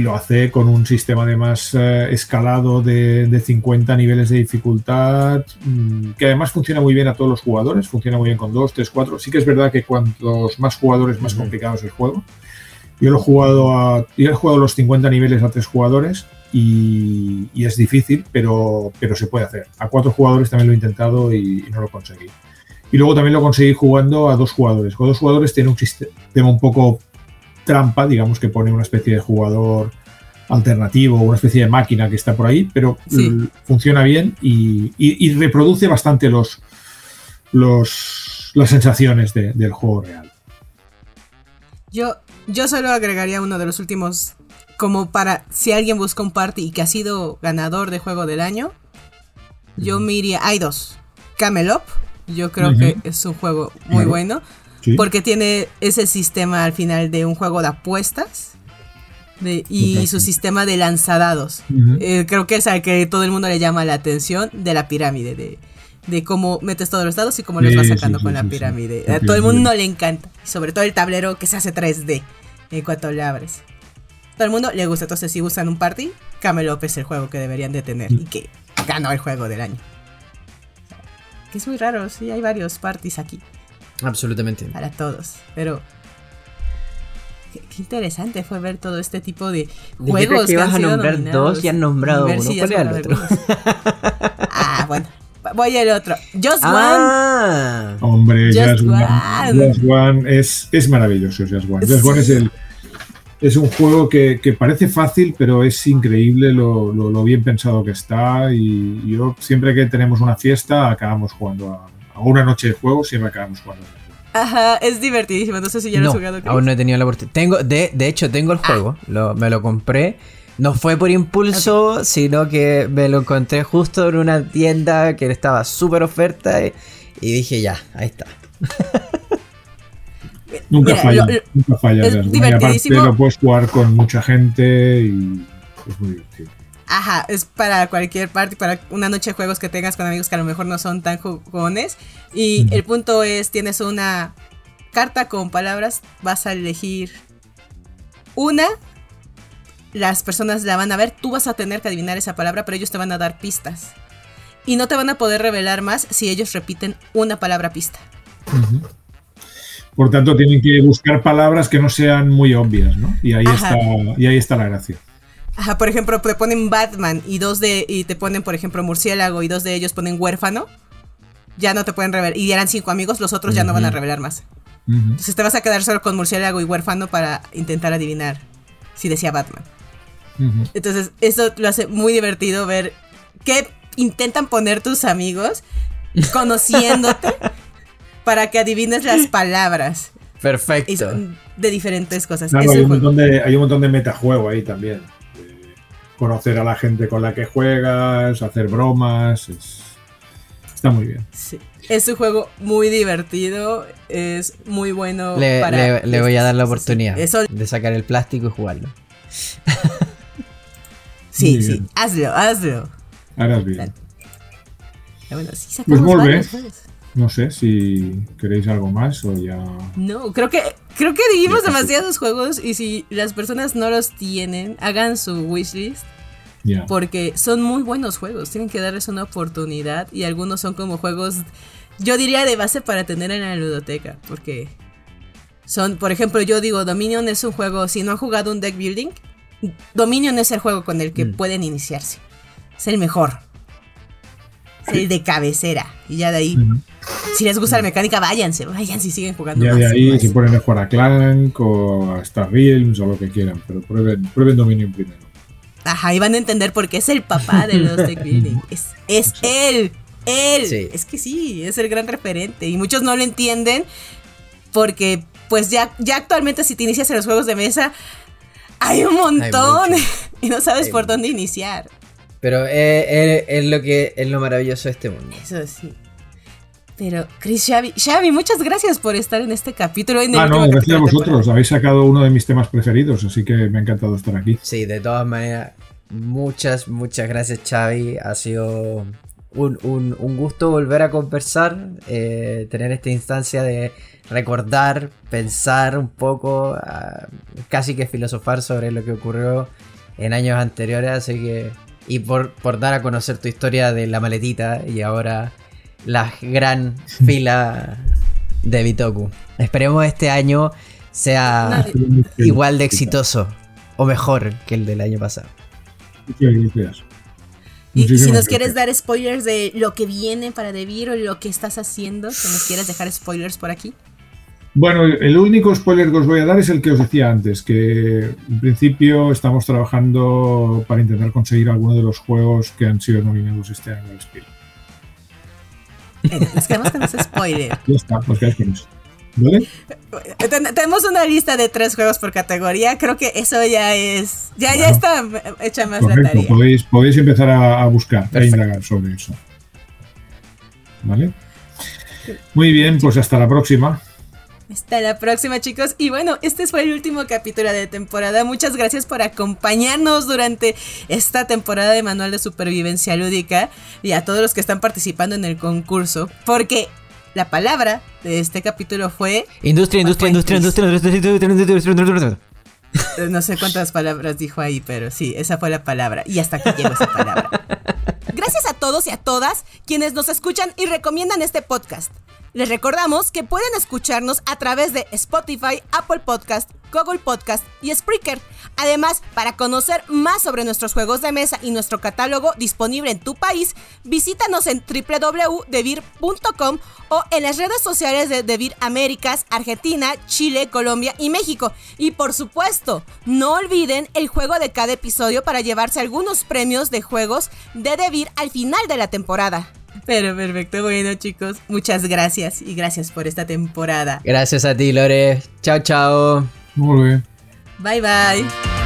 lo hace con un sistema además eh, escalado de, 50 niveles de dificultad, mm, que además funciona muy bien a todos los jugadores, funciona muy bien con 2, 3, 4. Sí que es verdad que cuantos más jugadores, más complicado es el juego. Yo lo he jugado a, yo he jugado los 50 niveles a 3 jugadores y, es difícil, pero, pero se puede hacer. A 4 jugadores también lo he intentado y, y no lo conseguí. Y luego también lo conseguí jugando a dos jugadores. Con dos jugadores tiene un sistema un poco trampa, digamos que pone una especie de jugador alternativo, una especie de máquina que está por ahí, pero funciona bien y, reproduce bastante los, los, las sensaciones del juego real. Yo, yo solo agregaría uno de los últimos, como para si alguien busca un party y que ha sido ganador de juego del año, yo me iría, hay dos, Camelop, yo creo que es un juego muy bueno, porque tiene ese sistema al final de un juego de apuestas y su sistema de lanzadados. Eh, creo que es al que todo el mundo le llama la atención de la pirámide, de, de cómo metes todos los dados y cómo los vas sacando con la pirámide. A todo el mundo le encanta, sobre todo el tablero que se hace 3D en cuanto le abres. Todo el mundo le gusta, entonces si usan un party, Camelop es el juego que deberían de tener y que ganó el juego del año. Que es muy raro, sí, hay varios parties aquí. Absolutamente. Para todos, pero Qué, interesante fue ver todo este tipo de juegos. que, vas a nombrar dos y han nombrado uno. ¿Cuál era el otro? ah, bueno. Voy al otro. Just ah. One. Hombre, Just, One. Just One es, es maravilloso. Just One. Just One es el, es un juego que, que, parece fácil, pero es increíble lo, lo, bien pensado que está. Y yo, siempre que tenemos una fiesta, acabamos jugando a, a una noche de juego, siempre acabamos jugando. Ajá, es divertidísimo. No sé si ya lo has jugado. Aún no he tenido la oportunidad. Tengo, de, de hecho, tengo el ah. juego. me lo compré. No fue por impulso, sino que me lo encontré justo en una tienda que estaba súper oferta y, dije ya, ahí está. nunca falla, nunca falla. Es y aparte lo puedes jugar con mucha gente y es muy divertido. Ajá, es para cualquier parte, para una noche de juegos que tengas con amigos que a lo mejor no son tan jugones. Y el punto es, tienes una carta con palabras, vas a elegir una, las personas la van a ver, tú vas a tener que adivinar esa palabra, pero ellos te van a dar pistas. Y no te van a poder revelar más si ellos repiten una palabra pista. Por tanto, tienen que buscar palabras que no sean muy obvias, ¿no? Y ahí, está, y ahí está la gracia. Ajá, por ejemplo, te ponen Batman y dos de. y te ponen, por ejemplo, murciélago y dos de ellos ponen huérfano. Ya no te pueden revelar. Y eran cinco amigos, los otros ya no van a revelar más. Entonces te vas a quedar solo con murciélago y huérfano para intentar adivinar si decía Batman. Entonces, eso lo hace muy divertido ver qué intentan poner tus amigos conociéndote para que adivines las palabras. Perfecto. de diferentes cosas. hay, un montón de, hay un montón de metajuego ahí también conocer a la gente con la que juegas, hacer bromas. está muy bien. Sí. Es un juego muy divertido, es muy bueno le, para... Le, voy a dar la oportunidad de sacar el plástico y jugarlo. sí, sí, hazlo, hazlo. Harás bien. Bueno, sí pues muy No sé si queréis algo más o ya. No, creo que creo que dijimos demasiados juegos y si las personas no los tienen, hagan su wishlist. Porque son muy buenos juegos, tienen que darles una oportunidad y algunos son como juegos, yo diría de base para tener en la ludoteca, porque son, por ejemplo, yo digo, Dominion es un juego, si no han jugado un deck building, Dominion es el juego con el que mm. pueden iniciarse, es el mejor, el de cabecera, y ya de ahí si les gusta la mecánica, váyanse, váyanse y siguen jugando. Ya de ahí se ponen a jugar a Clank o a Star Realms o lo que quieran, pero prueben, prueben Dominion primero. Ajá, y van a entender por qué es el papá de los building. Es, es él, él. Es que sí, es el gran referente. Y muchos no lo entienden porque, pues ya, ya actualmente si te inicias en los juegos de mesa, hay un montón y no sabes por dónde iniciar. Pero es, es, lo que es lo maravilloso de este mundo. Eso sí. Pero, Chris Xavi, Xavi, muchas gracias por estar en este capítulo. En ah, no, gracias a vosotros. Habéis sacado uno de mis temas preferidos, así que me ha encantado estar aquí. Sí, de todas maneras, muchas, muchas gracias, Xavi. Ha sido un, gusto volver a conversar, eh, tener esta instancia de recordar, pensar un poco, ah, casi que filosofar sobre lo que ocurrió en años anteriores, así que... Y por, por dar a conocer tu historia de la maletita y ahora la gran fila de Bitoku. Esperemos este año sea igual de exitoso o mejor que el del año pasado. Y si nos quieres dar spoilers de lo que viene para Devir o lo que estás haciendo, que nos quieres dejar spoilers por aquí. Bueno, el único spoiler que os voy a dar es el que os decía antes, que en principio estamos trabajando para intentar conseguir alguno de los juegos que han sido nominados este año al Spiel. Nos quedamos con ese spoiler. Ya está, pues quedáis con eso. ¿Vale? Tenemos una lista de tres juegos por categoría. Creo que eso ya es. Ya, ya está hecha más la tarea. Podéis, podéis empezar a, buscar, a indagar sobre eso. ¿Vale? Muy bien, pues hasta la próxima. Hasta la próxima, chicos. Y bueno, este fue el último capítulo de temporada. Muchas gracias por acompañarnos durante esta temporada de Manual de Supervivencia Lúdica y a todos los que están participando en el concurso. Porque la palabra de este capítulo fue. Industria, industria, industria, industria, industria, No sé cuántas palabras dijo ahí, pero sí, esa fue la palabra. Y hasta aquí llegó esa palabra. Gracias a todos y a todas quienes nos escuchan y recomiendan este podcast. Les recordamos que pueden escucharnos a través de Spotify, Apple Podcast, Google Podcast y Spreaker. Además, para conocer más sobre nuestros juegos de mesa y nuestro catálogo disponible en tu país, visítanos en www.devir.com o en las redes sociales de Devir Américas, Argentina, Chile, Colombia y México. Y por supuesto, no olviden el juego de cada episodio para llevarse algunos premios de juegos de Devir al final de la temporada. Pero perfecto, bueno chicos, muchas gracias y gracias por esta temporada. Gracias a ti, Lore. Chao, chao. Muy bien. Bye bye.